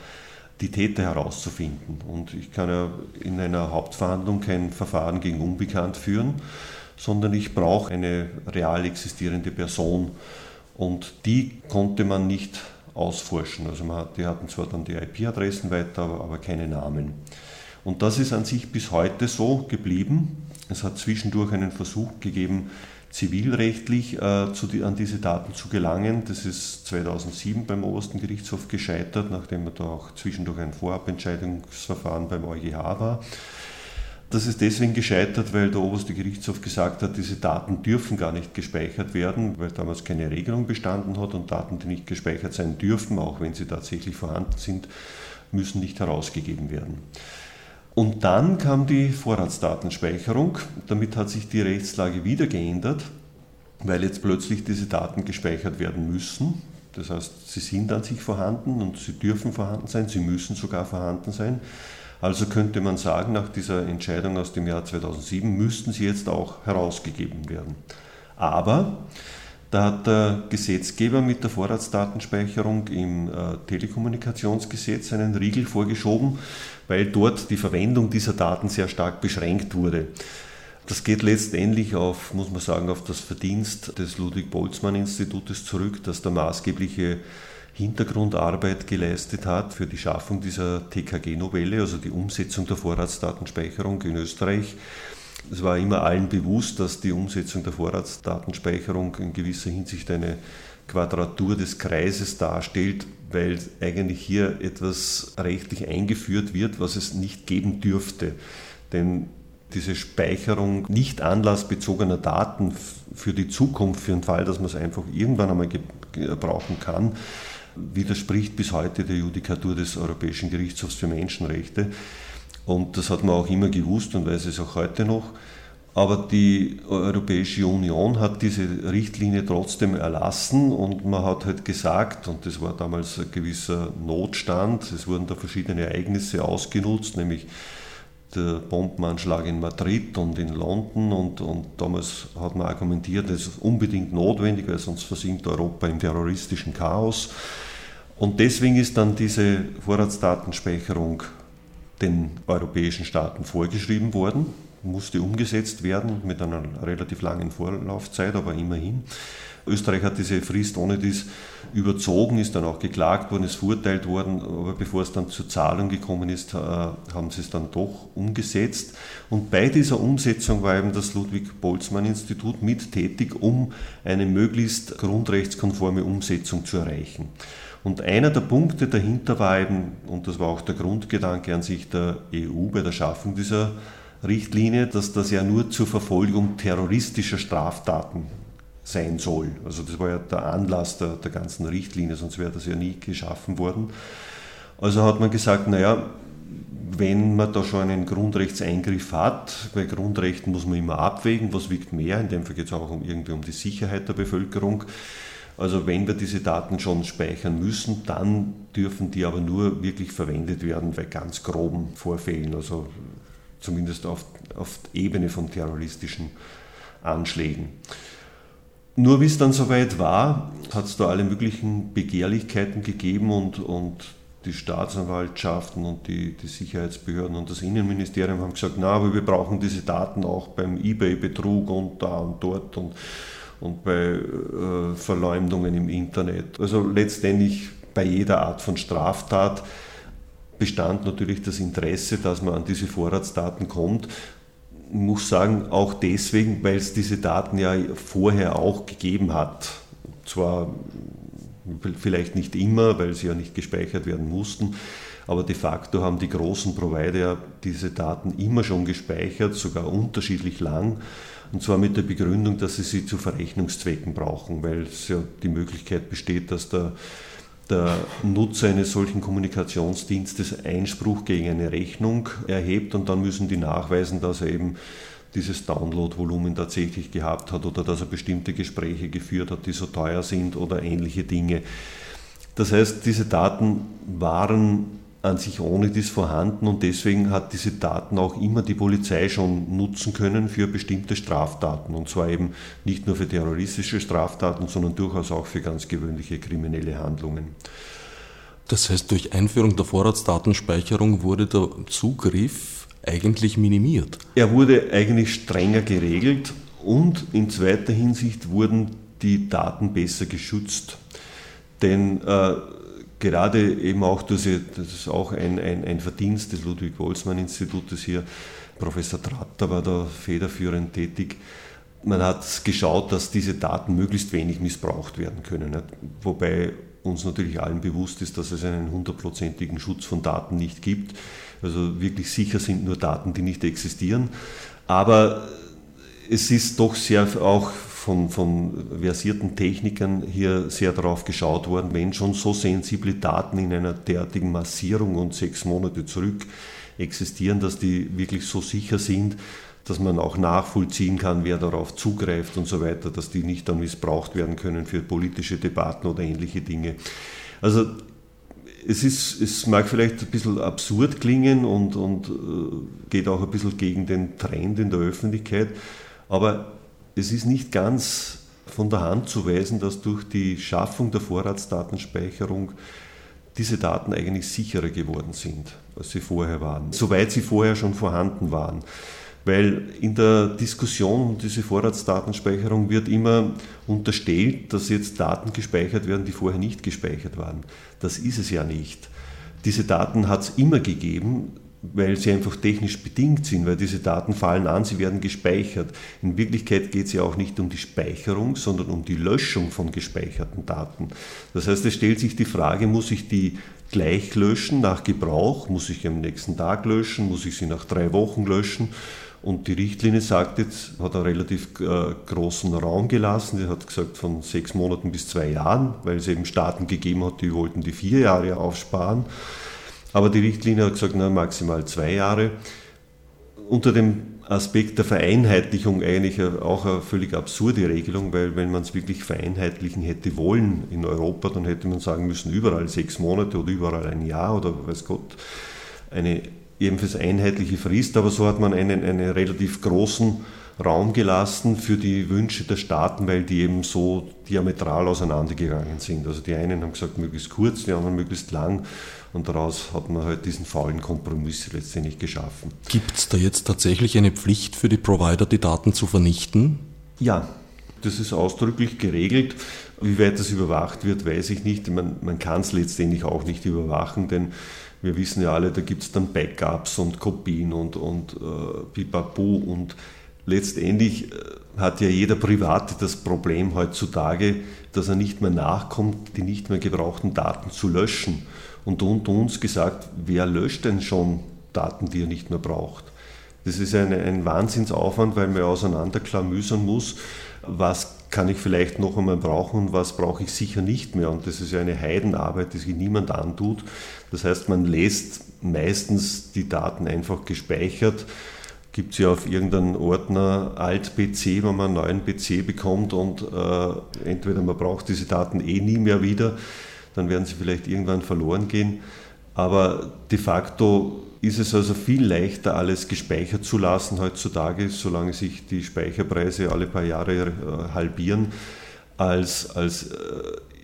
die Täter herauszufinden. Und ich kann ja in einer Hauptverhandlung kein Verfahren gegen Unbekannt führen, sondern ich brauche eine real existierende Person. Und die konnte man nicht ausforschen. Also man, die hatten zwar dann die IP-Adressen weiter, aber, aber keine Namen. Und das ist an sich bis heute so geblieben. Es hat zwischendurch einen Versuch gegeben, zivilrechtlich äh, zu die, an diese Daten zu gelangen. Das ist 2007 beim Obersten Gerichtshof gescheitert, nachdem da auch zwischendurch ein Vorabentscheidungsverfahren beim EuGH war. Das ist deswegen gescheitert, weil der oberste Gerichtshof gesagt hat, diese Daten dürfen gar nicht gespeichert werden, weil damals keine Regelung bestanden hat und Daten, die nicht gespeichert sein dürfen, auch wenn sie tatsächlich vorhanden sind, müssen nicht herausgegeben werden. Und dann kam die Vorratsdatenspeicherung. Damit hat sich die Rechtslage wieder geändert, weil jetzt plötzlich diese Daten gespeichert werden müssen. Das heißt, sie sind an sich vorhanden und sie dürfen vorhanden sein, sie müssen sogar vorhanden sein. Also könnte man sagen, nach dieser Entscheidung aus dem Jahr 2007 müssten sie jetzt auch herausgegeben werden. Aber da hat der Gesetzgeber mit der Vorratsdatenspeicherung im äh, Telekommunikationsgesetz einen Riegel vorgeschoben, weil dort die Verwendung dieser Daten sehr stark beschränkt wurde. Das geht letztendlich auf, muss man sagen, auf das Verdienst des Ludwig-Boltzmann-Institutes zurück, das der maßgebliche Hintergrundarbeit geleistet hat für die Schaffung dieser TKG-Novelle, also die Umsetzung der Vorratsdatenspeicherung in Österreich. Es war immer allen bewusst, dass die Umsetzung der Vorratsdatenspeicherung in gewisser Hinsicht eine Quadratur des Kreises darstellt, weil eigentlich hier etwas rechtlich eingeführt wird, was es nicht geben dürfte. Denn diese Speicherung nicht anlassbezogener Daten für die Zukunft, für den Fall, dass man es einfach irgendwann einmal brauchen kann, widerspricht bis heute der Judikatur des Europäischen Gerichtshofs für Menschenrechte. Und das hat man auch immer gewusst und weiß es auch heute noch. Aber die Europäische Union hat diese Richtlinie trotzdem erlassen und man hat halt gesagt, und das war damals ein gewisser Notstand, es wurden da verschiedene Ereignisse ausgenutzt, nämlich der Bombenanschlag in Madrid und in London und, und damals hat man argumentiert, das ist unbedingt notwendig, weil sonst versinkt Europa im terroristischen Chaos. Und deswegen ist dann diese Vorratsdatenspeicherung den europäischen Staaten vorgeschrieben worden, musste umgesetzt werden mit einer relativ langen Vorlaufzeit, aber immerhin. Österreich hat diese Frist ohne dies überzogen, ist dann auch geklagt worden, ist verurteilt worden, aber bevor es dann zur Zahlung gekommen ist, äh, haben sie es dann doch umgesetzt. Und bei dieser Umsetzung war eben das Ludwig-Boltzmann-Institut mit tätig, um eine möglichst grundrechtskonforme Umsetzung zu erreichen. Und einer der Punkte dahinter war eben, und das war auch der Grundgedanke an sich der EU bei der Schaffung dieser Richtlinie, dass das ja nur zur Verfolgung terroristischer Straftaten sein soll. Also das war ja der Anlass der, der ganzen Richtlinie, sonst wäre das ja nie geschaffen worden. Also hat man gesagt, naja, wenn man da schon einen Grundrechtseingriff hat, bei Grundrechten muss man immer abwägen, was wiegt mehr, in dem Fall geht es auch irgendwie um die Sicherheit der Bevölkerung. Also wenn wir diese Daten schon speichern müssen, dann dürfen die aber nur wirklich verwendet werden bei ganz groben Vorfällen, also zumindest auf, auf Ebene von terroristischen Anschlägen. Nur wie es dann soweit war, hat es da alle möglichen Begehrlichkeiten gegeben und, und die Staatsanwaltschaften und die, die, Sicherheitsbehörden und das Innenministerium haben gesagt, na, aber wir brauchen diese Daten auch beim eBay-Betrug und da und dort und und bei äh, Verleumdungen im Internet. Also letztendlich bei jeder Art von Straftat bestand natürlich das Interesse, dass man an diese Vorratsdaten kommt. Muss sagen, auch deswegen, weil es diese Daten ja vorher auch gegeben hat. Zwar vielleicht nicht immer, weil sie ja nicht gespeichert werden mussten, aber de facto haben die großen Provider diese Daten immer schon gespeichert, sogar unterschiedlich lang. Und zwar mit der Begründung, dass sie sie zu Verrechnungszwecken brauchen, weil es ja die Möglichkeit besteht, dass der, der Nutzer eines solchen Kommunikationsdienstes Einspruch gegen eine Rechnung erhebt und dann müssen die nachweisen, dass er eben dieses Download-Volumen tatsächlich gehabt hat oder dass er bestimmte Gespräche geführt hat, die so teuer sind oder ähnliche Dinge. Das heißt, diese Daten waren an sich ohne dies vorhanden und deswegen hat diese Daten auch immer die Polizei schon nutzen können für bestimmte Straftaten und zwar eben nicht nur für terroristische Straftaten, sondern durchaus auch für ganz gewöhnliche kriminelle Handlungen. Das heißt, durch Einführung der Vorratsdatenspeicherung wurde der Zugriff eigentlich minimiert. Er wurde eigentlich strenger geregelt und in zweiter Hinsicht wurden die Daten besser geschützt. Denn äh, gerade eben auch, das ist auch ein, ein, ein Verdienst des Ludwig-Boltzmann-Institutes hier, Professor Tratter war da federführend tätig, man hat geschaut, dass diese Daten möglichst wenig missbraucht werden können. Wobei uns natürlich allen bewusst ist, dass es einen hundertprozentigen Schutz von Daten nicht gibt. Also wirklich sicher sind nur Daten, die nicht existieren. Aber es ist doch sehr auch von, von versierten Technikern hier sehr darauf geschaut worden, wenn schon so sensible Daten in einer derartigen Massierung und sechs Monate zurück existieren, dass die wirklich so sicher sind, dass man auch nachvollziehen kann, wer darauf zugreift und so weiter, dass die nicht dann missbraucht werden können für politische Debatten oder ähnliche Dinge. Also es, ist, es mag vielleicht ein bisschen absurd klingen und, und äh, geht auch ein bisschen gegen den Trend in der Öffentlichkeit, aber es ist nicht ganz von der Hand zu weisen, dass durch die Schaffung der Vorratsdatenspeicherung diese Daten eigentlich sicherer geworden sind, als sie vorher waren, soweit sie vorher schon vorhanden waren. Weil in der Diskussion um diese Vorratsdatenspeicherung wird immer unterstellt, dass jetzt Daten gespeichert werden, die vorher nicht gespeichert waren. Das ist es ja nicht. Diese Daten hat es immer gegeben, weil sie einfach technisch bedingt sind, weil diese Daten fallen an, sie werden gespeichert. In Wirklichkeit geht es ja auch nicht um die Speicherung, sondern um die Löschung von gespeicherten Daten. Das heißt, es stellt sich die Frage, muss ich die gleich löschen nach Gebrauch? Muss ich am nächsten Tag löschen? Muss ich sie nach drei Wochen löschen? Und die Richtlinie sagt jetzt, hat einen relativ äh, großen Raum gelassen. Sie hat gesagt von sechs Monaten bis zwei Jahren, weil es eben Staaten gegeben hat, die wollten die vier Jahre aufsparen. Aber die Richtlinie hat gesagt, na, maximal zwei Jahre. Unter dem Aspekt der Vereinheitlichung eigentlich auch eine völlig absurde Regelung, weil wenn man es wirklich vereinheitlichen hätte wollen in Europa, dann hätte man sagen müssen, überall sechs Monate oder überall ein Jahr oder weiß Gott, eine ebenfalls einheitliche Frist, aber so hat man einen, einen relativ großen Raum gelassen für die Wünsche der Staaten, weil die eben so diametral auseinandergegangen sind. Also die einen haben gesagt, möglichst kurz, die anderen möglichst lang. Und daraus hat man halt diesen faulen Kompromiss letztendlich geschaffen. Gibt es da jetzt tatsächlich eine Pflicht für die Provider, die Daten zu vernichten? Ja, das ist ausdrücklich geregelt. Wie weit das überwacht wird, weiß ich nicht. Man, man kann es letztendlich auch nicht überwachen, denn wir wissen ja alle, da gibt es dann Backups und Kopien und, und äh, Pipapo und letztendlich äh, hat ja jeder Private das Problem heutzutage, dass er nicht mehr nachkommt, die nicht mehr gebrauchten Daten zu löschen. Und unter uns gesagt, wer löscht denn schon Daten, die er nicht mehr braucht? Das ist eine, ein Wahnsinnsaufwand, weil man auseinanderklamüsern muss, was kann ich vielleicht noch einmal brauchen und was brauche ich sicher nicht mehr. Und das ist ja eine Heidenarbeit, die sich niemand antut. Das heißt, man lässt meistens die Daten einfach gespeichert, gibt sie auf irgendeinen Ordner Alt-PC, wenn man einen neuen PC bekommt und äh, entweder man braucht diese Daten eh nie mehr wieder, dann werden sie vielleicht irgendwann verloren gehen. Aber de facto ist es also viel leichter, alles gespeichert zu lassen heutzutage, solange sich die Speicherpreise alle paar Jahre äh, halbieren, als, als äh,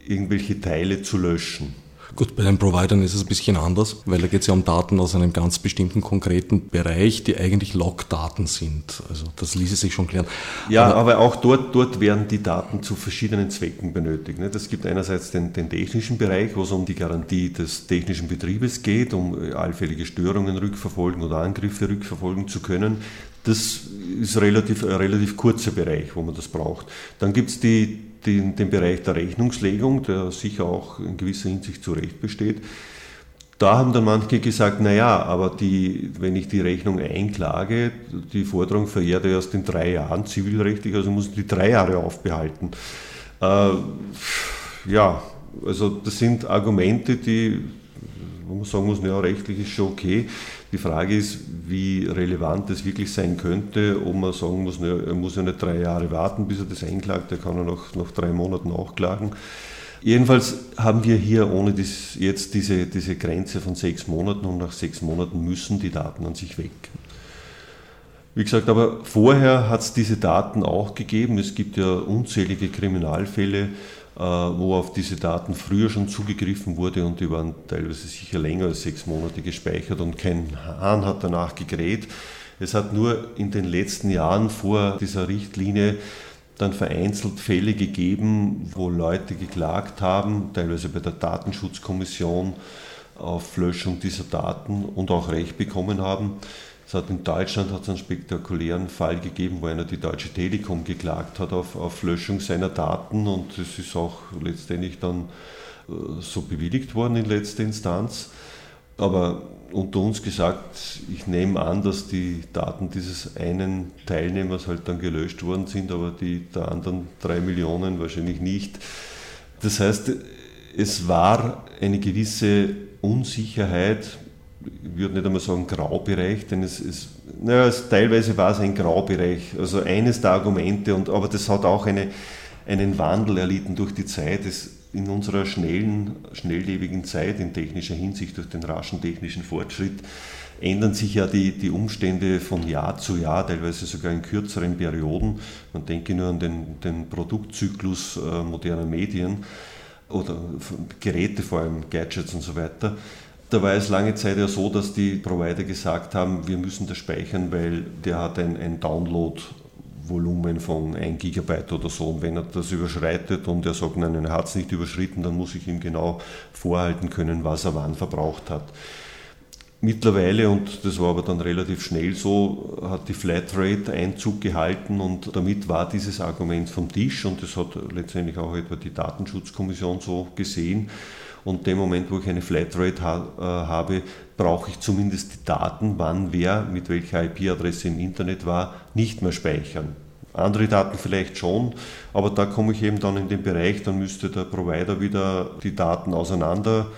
irgendwelche Teile zu löschen. Gut, bei den Providern ist es ein bisschen anders, weil da geht es ja um Daten aus einem ganz bestimmten konkreten Bereich, die eigentlich Logdaten sind. Also das ließe sich schon klären. Ja, aber, aber, auch dort, dort werden die Daten zu verschiedenen Zwecken benötigt. Es gibt einerseits den, den technischen Bereich, wo es um die Garantie des technischen Betriebes geht, um allfällige Störungen rückverfolgen oder Angriffe rückverfolgen zu können. Das ist relativ, ein relativ kurzer Bereich, wo man das braucht. Dann gibt es die den, den Bereich der Rechnungslegung, der sicher auch in gewisser Hinsicht zu Recht besteht. Da haben dann manche gesagt, naja, aber die, wenn ich die Rechnung einklage, die Forderung verjährt erst in drei Jahren zivilrechtlich, also muss ich die drei Jahre aufbehalten. Äh, ja, also das sind Argumente, die, wo man sagen muss, ja, rechtlich ist schon okay. Die Frage ist, wie relevant das wirklich sein könnte, ob man sagen muss, er muss ja nicht drei Jahre warten, bis er das einklagt, er kann ja noch nach drei Monaten nachklagen. Jedenfalls haben wir hier ohne dies, jetzt diese, diese Grenze von sechs Monaten und nach sechs Monaten müssen die Daten an sich weg. Wie gesagt, aber vorher hat es diese Daten auch gegeben. Es gibt ja unzählige Kriminalfälle, wo auf diese Daten früher schon zugegriffen wurde und die waren teilweise sicher länger als sechs Monate gespeichert und kein Hahn hat danach gegräht. Es hat nur in den letzten Jahren vor dieser Richtlinie dann vereinzelt Fälle gegeben, wo Leute geklagt haben, teilweise bei der Datenschutzkommission auf Löschung dieser Daten und auch Recht bekommen haben. Es hat in Deutschland hat es einen spektakulären Fall gegeben, wo einer die Deutsche Telekom geklagt hat auf, auf Löschung seiner Daten und es ist auch letztendlich dann äh, so bewilligt worden in letzter Instanz. Aber unter uns gesagt, ich nehme an, dass die Daten dieses einen Teilnehmers halt dann gelöscht worden sind, aber die der anderen drei Millionen wahrscheinlich nicht. Das heißt, es war eine gewisse Unsicherheit, ich würde nicht einmal sagen Graubereich, denn es, es, naja, es, teilweise war es ein Graubereich, also eines der Argumente, und, aber das hat auch eine, einen Wandel erlitten durch die Zeit. Es, in unserer schnellen, schnelllebigen Zeit in technischer Hinsicht durch den raschen technischen Fortschritt ändern sich ja die, die Umstände von Jahr zu Jahr, teilweise sogar in kürzeren Perioden. Man denke nur an den, den Produktzyklus äh, moderner Medien oder Geräte, vor allem Gadgets und so weiter. Da war es lange Zeit ja so, dass die Provider gesagt haben, wir müssen das speichern, weil der hat ein, ein Download-Volumen von 1 Gigabyte oder so. Und wenn er das überschreitet und er sagt, nein, er hat es nicht überschritten, dann muss ich ihm genau vorhalten können, was er wann verbraucht hat. Mittlerweile, und das war aber dann relativ schnell so, hat die Flatrate Einzug gehalten und damit war dieses Argument vom Tisch und das hat letztendlich auch etwa die Datenschutzkommission so gesehen. Und dem Moment, wo ich eine Flatrate ha äh, habe, brauche ich zumindest die Daten, wann wer mit welcher IP-Adresse im Internet war, nicht mehr speichern. Andere Daten vielleicht schon, aber da komme ich eben dann in den Bereich, dann müsste der Provider wieder die Daten auseinander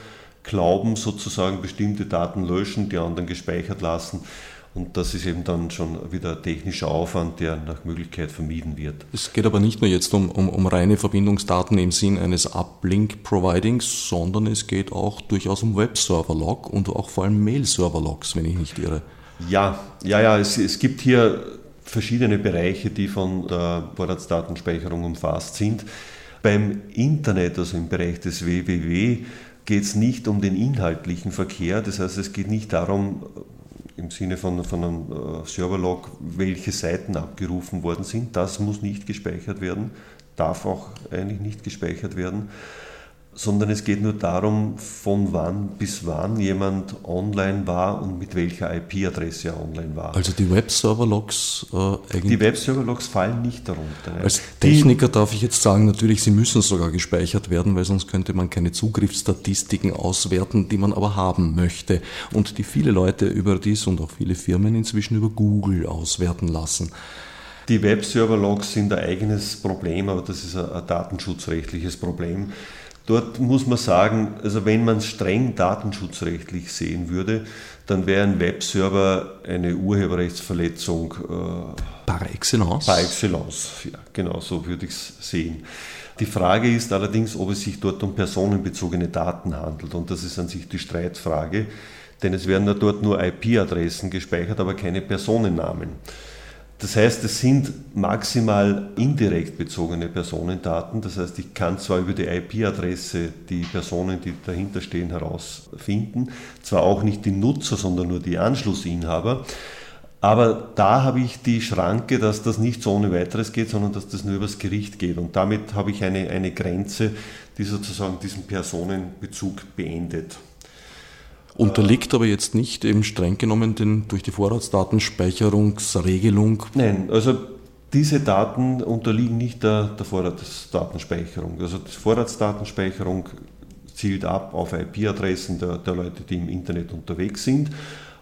glauben, sozusagen bestimmte Daten löschen, die anderen gespeichert lassen. Und das ist eben dann schon wieder technischer Aufwand, der nach Möglichkeit vermieden wird. Es geht aber nicht nur jetzt um, um, um reine Verbindungsdaten im Sinn eines Uplink-Providings, sondern es geht auch durchaus um Web-Server-Log und auch vor allem Mail-Server-Logs, wenn ich nicht irre. Ja, ja, ja, es, es gibt hier verschiedene Bereiche, die von der Vorratsdatenspeicherung umfasst sind. Beim Internet, also im Bereich des WWW, geht es nicht um den inhaltlichen Verkehr. Das heißt, es geht nicht darum, im Sinne von, von einem äh, Serverlog, welche Seiten abgerufen worden sind. Das muss nicht gespeichert werden, darf auch eigentlich nicht gespeichert werden sondern es geht nur darum, von wann bis wann jemand online war und mit welcher IP-Adresse er online war. Also die Web-Server-Logs äh, eigentlich. Die Web-Server-Logs fallen nicht darunter. Ne? Als Techniker die, darf ich jetzt sagen, natürlich, sie müssen sogar gespeichert werden, weil sonst könnte man keine Zugriffsstatistiken auswerten, die man aber haben möchte und die viele Leute überdies und auch viele Firmen inzwischen über Google auswerten lassen. Die Web-Server-Logs sind ein eigenes Problem, aber das ist ein, ein datenschutzrechtliches Problem. Dort muss man sagen, also wenn man es streng datenschutzrechtlich sehen würde, dann wäre ein Webserver eine Urheberrechtsverletzung äh, par excellence. Par excellence, ja, genau so würde ich es sehen. Die Frage ist allerdings, ob es sich dort um personenbezogene Daten handelt und das ist an sich die Streitfrage, denn es werden ja dort nur IP-Adressen gespeichert, aber keine Personennamen. Das heißt, es sind maximal indirekt bezogene Personendaten. Das heißt, ich kann zwar über die IP-Adresse die Personen, die dahinter stehen, herausfinden, zwar auch nicht die Nutzer, sondern nur die Anschlussinhaber. Aber da habe ich die Schranke, dass das nicht so ohne weiteres geht, sondern dass das nur übers Gericht geht. Und damit habe ich eine, eine Grenze, die sozusagen diesen Personenbezug beendet. Unterliegt aber jetzt nicht eben streng genommen den, durch die Vorratsdatenspeicherungsregelung? Nein, also diese Daten unterliegen nicht der, der Vorratsdatenspeicherung. Also die Vorratsdatenspeicherung zielt ab auf IP-Adressen der, der, Leute, die im Internet unterwegs sind,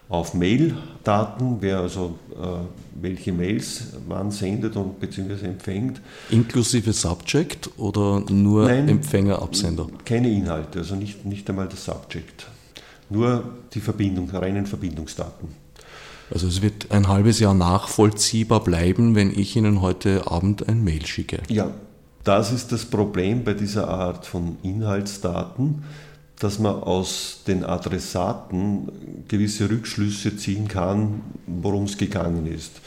auf Mail-Daten, wer also äh, welche Mails man sendet und beziehungsweise empfängt. Inklusive Subject oder nur Nein, Empfänger, Absender? Keine Inhalte, also nicht, nicht einmal das Subject nur die Verbindung, reinen Verbindungsdaten. Also es wird ein halbes Jahr nachvollziehbar bleiben, wenn ich Ihnen heute Abend ein Mail schicke. Ja, das ist das Problem bei dieser Art von Inhaltsdaten, dass man aus den Adressaten gewisse Rückschlüsse ziehen kann, worum es gegangen ist.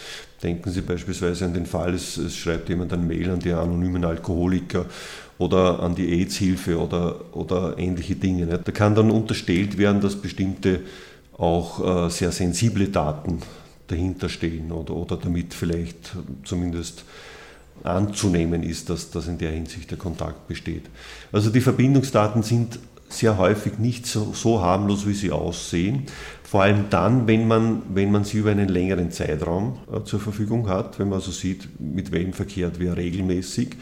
Denken Sie beispielsweise an den Fall, es, es schreibt jemand ein Mail an die anonymen Alkoholiker oder an die AIDS-Hilfe oder, oder ähnliche Dinge. Nicht? Da kann dann unterstellt werden, dass bestimmte auch äh, sehr sensible Daten dahinter stehen oder, oder damit vielleicht zumindest anzunehmen ist, dass, dass in der Hinsicht der Kontakt besteht. Also die Verbindungsdaten sind sehr häufig nicht so, so harmlos, wie sie aussehen. Vor allem dann, wenn man, wenn man sie über einen längeren Zeitraum äh, zur Verfügung hat, wenn man also sieht, mit wem verkehrt wer regelmäßig.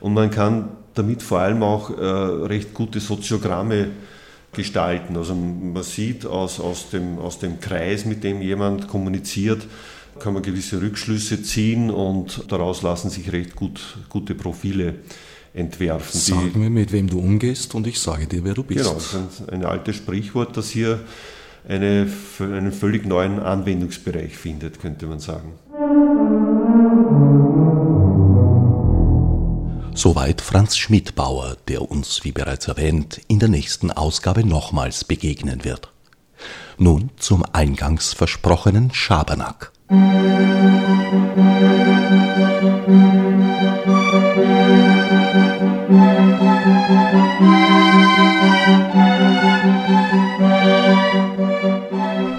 Und man kann damit vor allem auch äh, recht gute Soziogramme gestalten. Also man sieht aus, aus, dem, aus dem Kreis, mit dem jemand kommuniziert, kann man gewisse Rückschlüsse ziehen und daraus lassen sich recht gut, gute Profile entwerfen. Sag mir, mit wem du umgehst und ich sage dir, wer du bist. Genau, das ist ein, ein altes Sprichwort, das hier eine, einen völlig neuen Anwendungsbereich findet, könnte man sagen. Soweit Franz Schmidbauer, der uns, wie bereits erwähnt, in der nächsten Ausgabe nochmals begegnen wird. Nun zum eingangs versprochenen Schabernack.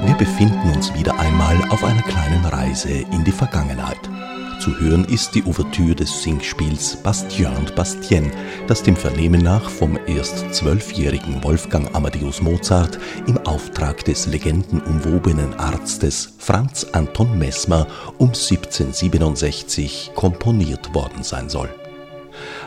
Wir befinden uns wieder einmal auf einer kleinen Reise in die Vergangenheit. Zu hören ist die Ouvertüre des Singspiels Bastien und Bastien, das dem Vernehmen nach vom erst zwölfjährigen Wolfgang Amadeus Mozart im Auftrag des legendenumwobenen Arztes Franz Anton Messmer um 1767 komponiert worden sein soll.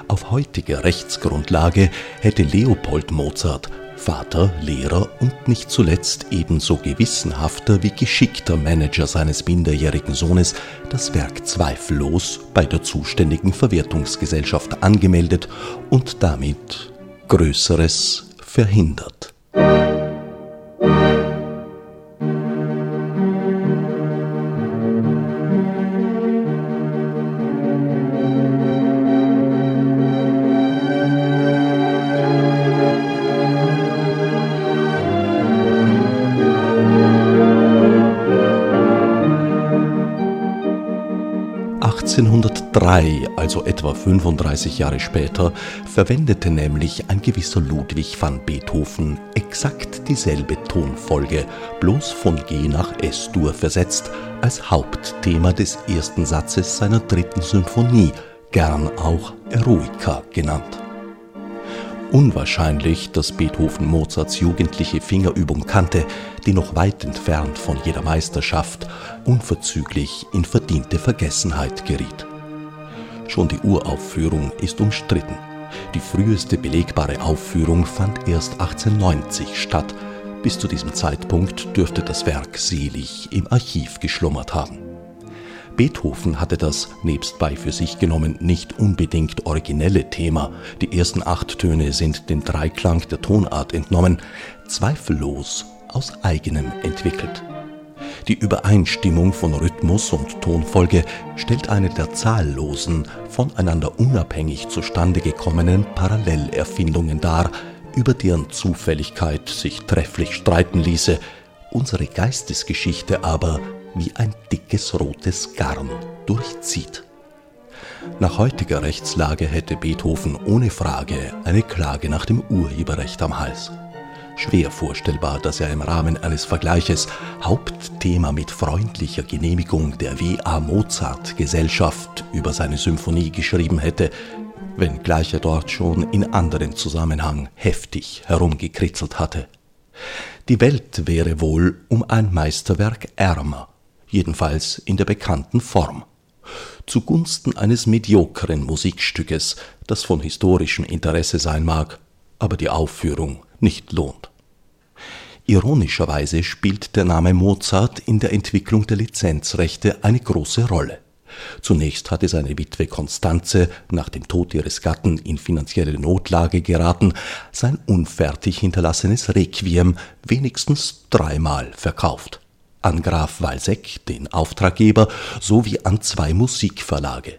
Auf heutiger Rechtsgrundlage hätte Leopold Mozart Vater, Lehrer und nicht zuletzt ebenso gewissenhafter wie geschickter Manager seines minderjährigen Sohnes das Werk zweifellos bei der zuständigen Verwertungsgesellschaft angemeldet und damit Größeres verhindert. 1803, also etwa 35 Jahre später, verwendete nämlich ein gewisser Ludwig van Beethoven exakt dieselbe Tonfolge, bloß von G nach S-Dur versetzt, als Hauptthema des ersten Satzes seiner dritten Symphonie, gern auch Eroica genannt. Unwahrscheinlich, dass Beethoven Mozarts jugendliche Fingerübung kannte, die noch weit entfernt von jeder Meisterschaft unverzüglich in verdiente Vergessenheit geriet. Schon die Uraufführung ist umstritten. Die früheste belegbare Aufführung fand erst 1890 statt. Bis zu diesem Zeitpunkt dürfte das Werk selig im Archiv geschlummert haben. Beethoven hatte das, nebstbei für sich genommen, nicht unbedingt originelle Thema, die ersten acht Töne sind dem Dreiklang der Tonart entnommen, zweifellos aus eigenem entwickelt. Die Übereinstimmung von Rhythmus und Tonfolge stellt eine der zahllosen, voneinander unabhängig zustande gekommenen Parallelerfindungen dar, über deren Zufälligkeit sich trefflich streiten ließe, unsere Geistesgeschichte aber wie ein dickes rotes Garn durchzieht. Nach heutiger Rechtslage hätte Beethoven ohne Frage eine Klage nach dem Urheberrecht am Hals. Schwer vorstellbar, dass er im Rahmen eines Vergleiches Hauptthema mit freundlicher Genehmigung der W.A. Mozart Gesellschaft über seine Symphonie geschrieben hätte, wenngleich er dort schon in anderen Zusammenhang heftig herumgekritzelt hatte. Die Welt wäre wohl um ein Meisterwerk ärmer jedenfalls in der bekannten Form. Zugunsten eines mediokren Musikstückes, das von historischem Interesse sein mag, aber die Aufführung nicht lohnt. Ironischerweise spielt der Name Mozart in der Entwicklung der Lizenzrechte eine große Rolle. Zunächst hatte seine Witwe Constanze, nach dem Tod ihres Gatten in finanzielle Notlage geraten, sein unfertig hinterlassenes Requiem wenigstens dreimal verkauft an Graf Walseck, den Auftraggeber, sowie an zwei Musikverlage.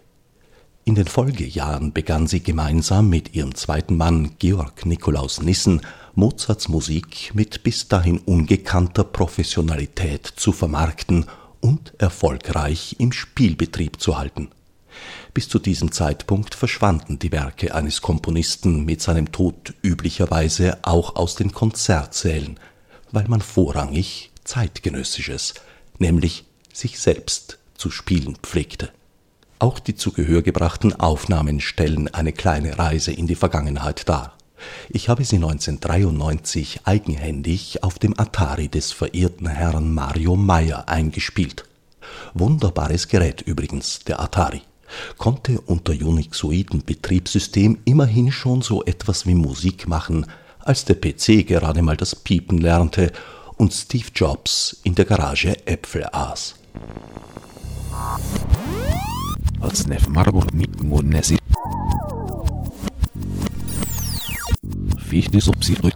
In den Folgejahren begann sie gemeinsam mit ihrem zweiten Mann Georg Nikolaus Nissen Mozarts Musik mit bis dahin ungekannter Professionalität zu vermarkten und erfolgreich im Spielbetrieb zu halten. Bis zu diesem Zeitpunkt verschwanden die Werke eines Komponisten mit seinem Tod üblicherweise auch aus den Konzertsälen, weil man vorrangig zeitgenössisches, nämlich sich selbst zu spielen pflegte. Auch die zu Gehör gebrachten Aufnahmen stellen eine kleine Reise in die Vergangenheit dar. Ich habe sie 1993 eigenhändig auf dem Atari des verehrten Herrn Mario Meyer eingespielt. Wunderbares Gerät übrigens, der Atari. Konnte unter Unixoiden Betriebssystem immerhin schon so etwas wie Musik machen, als der PC gerade mal das Piepen lernte und Steve Jobs in der Garage Äpfel aß. Als Nef Marburg mit Wichtig, um sich durch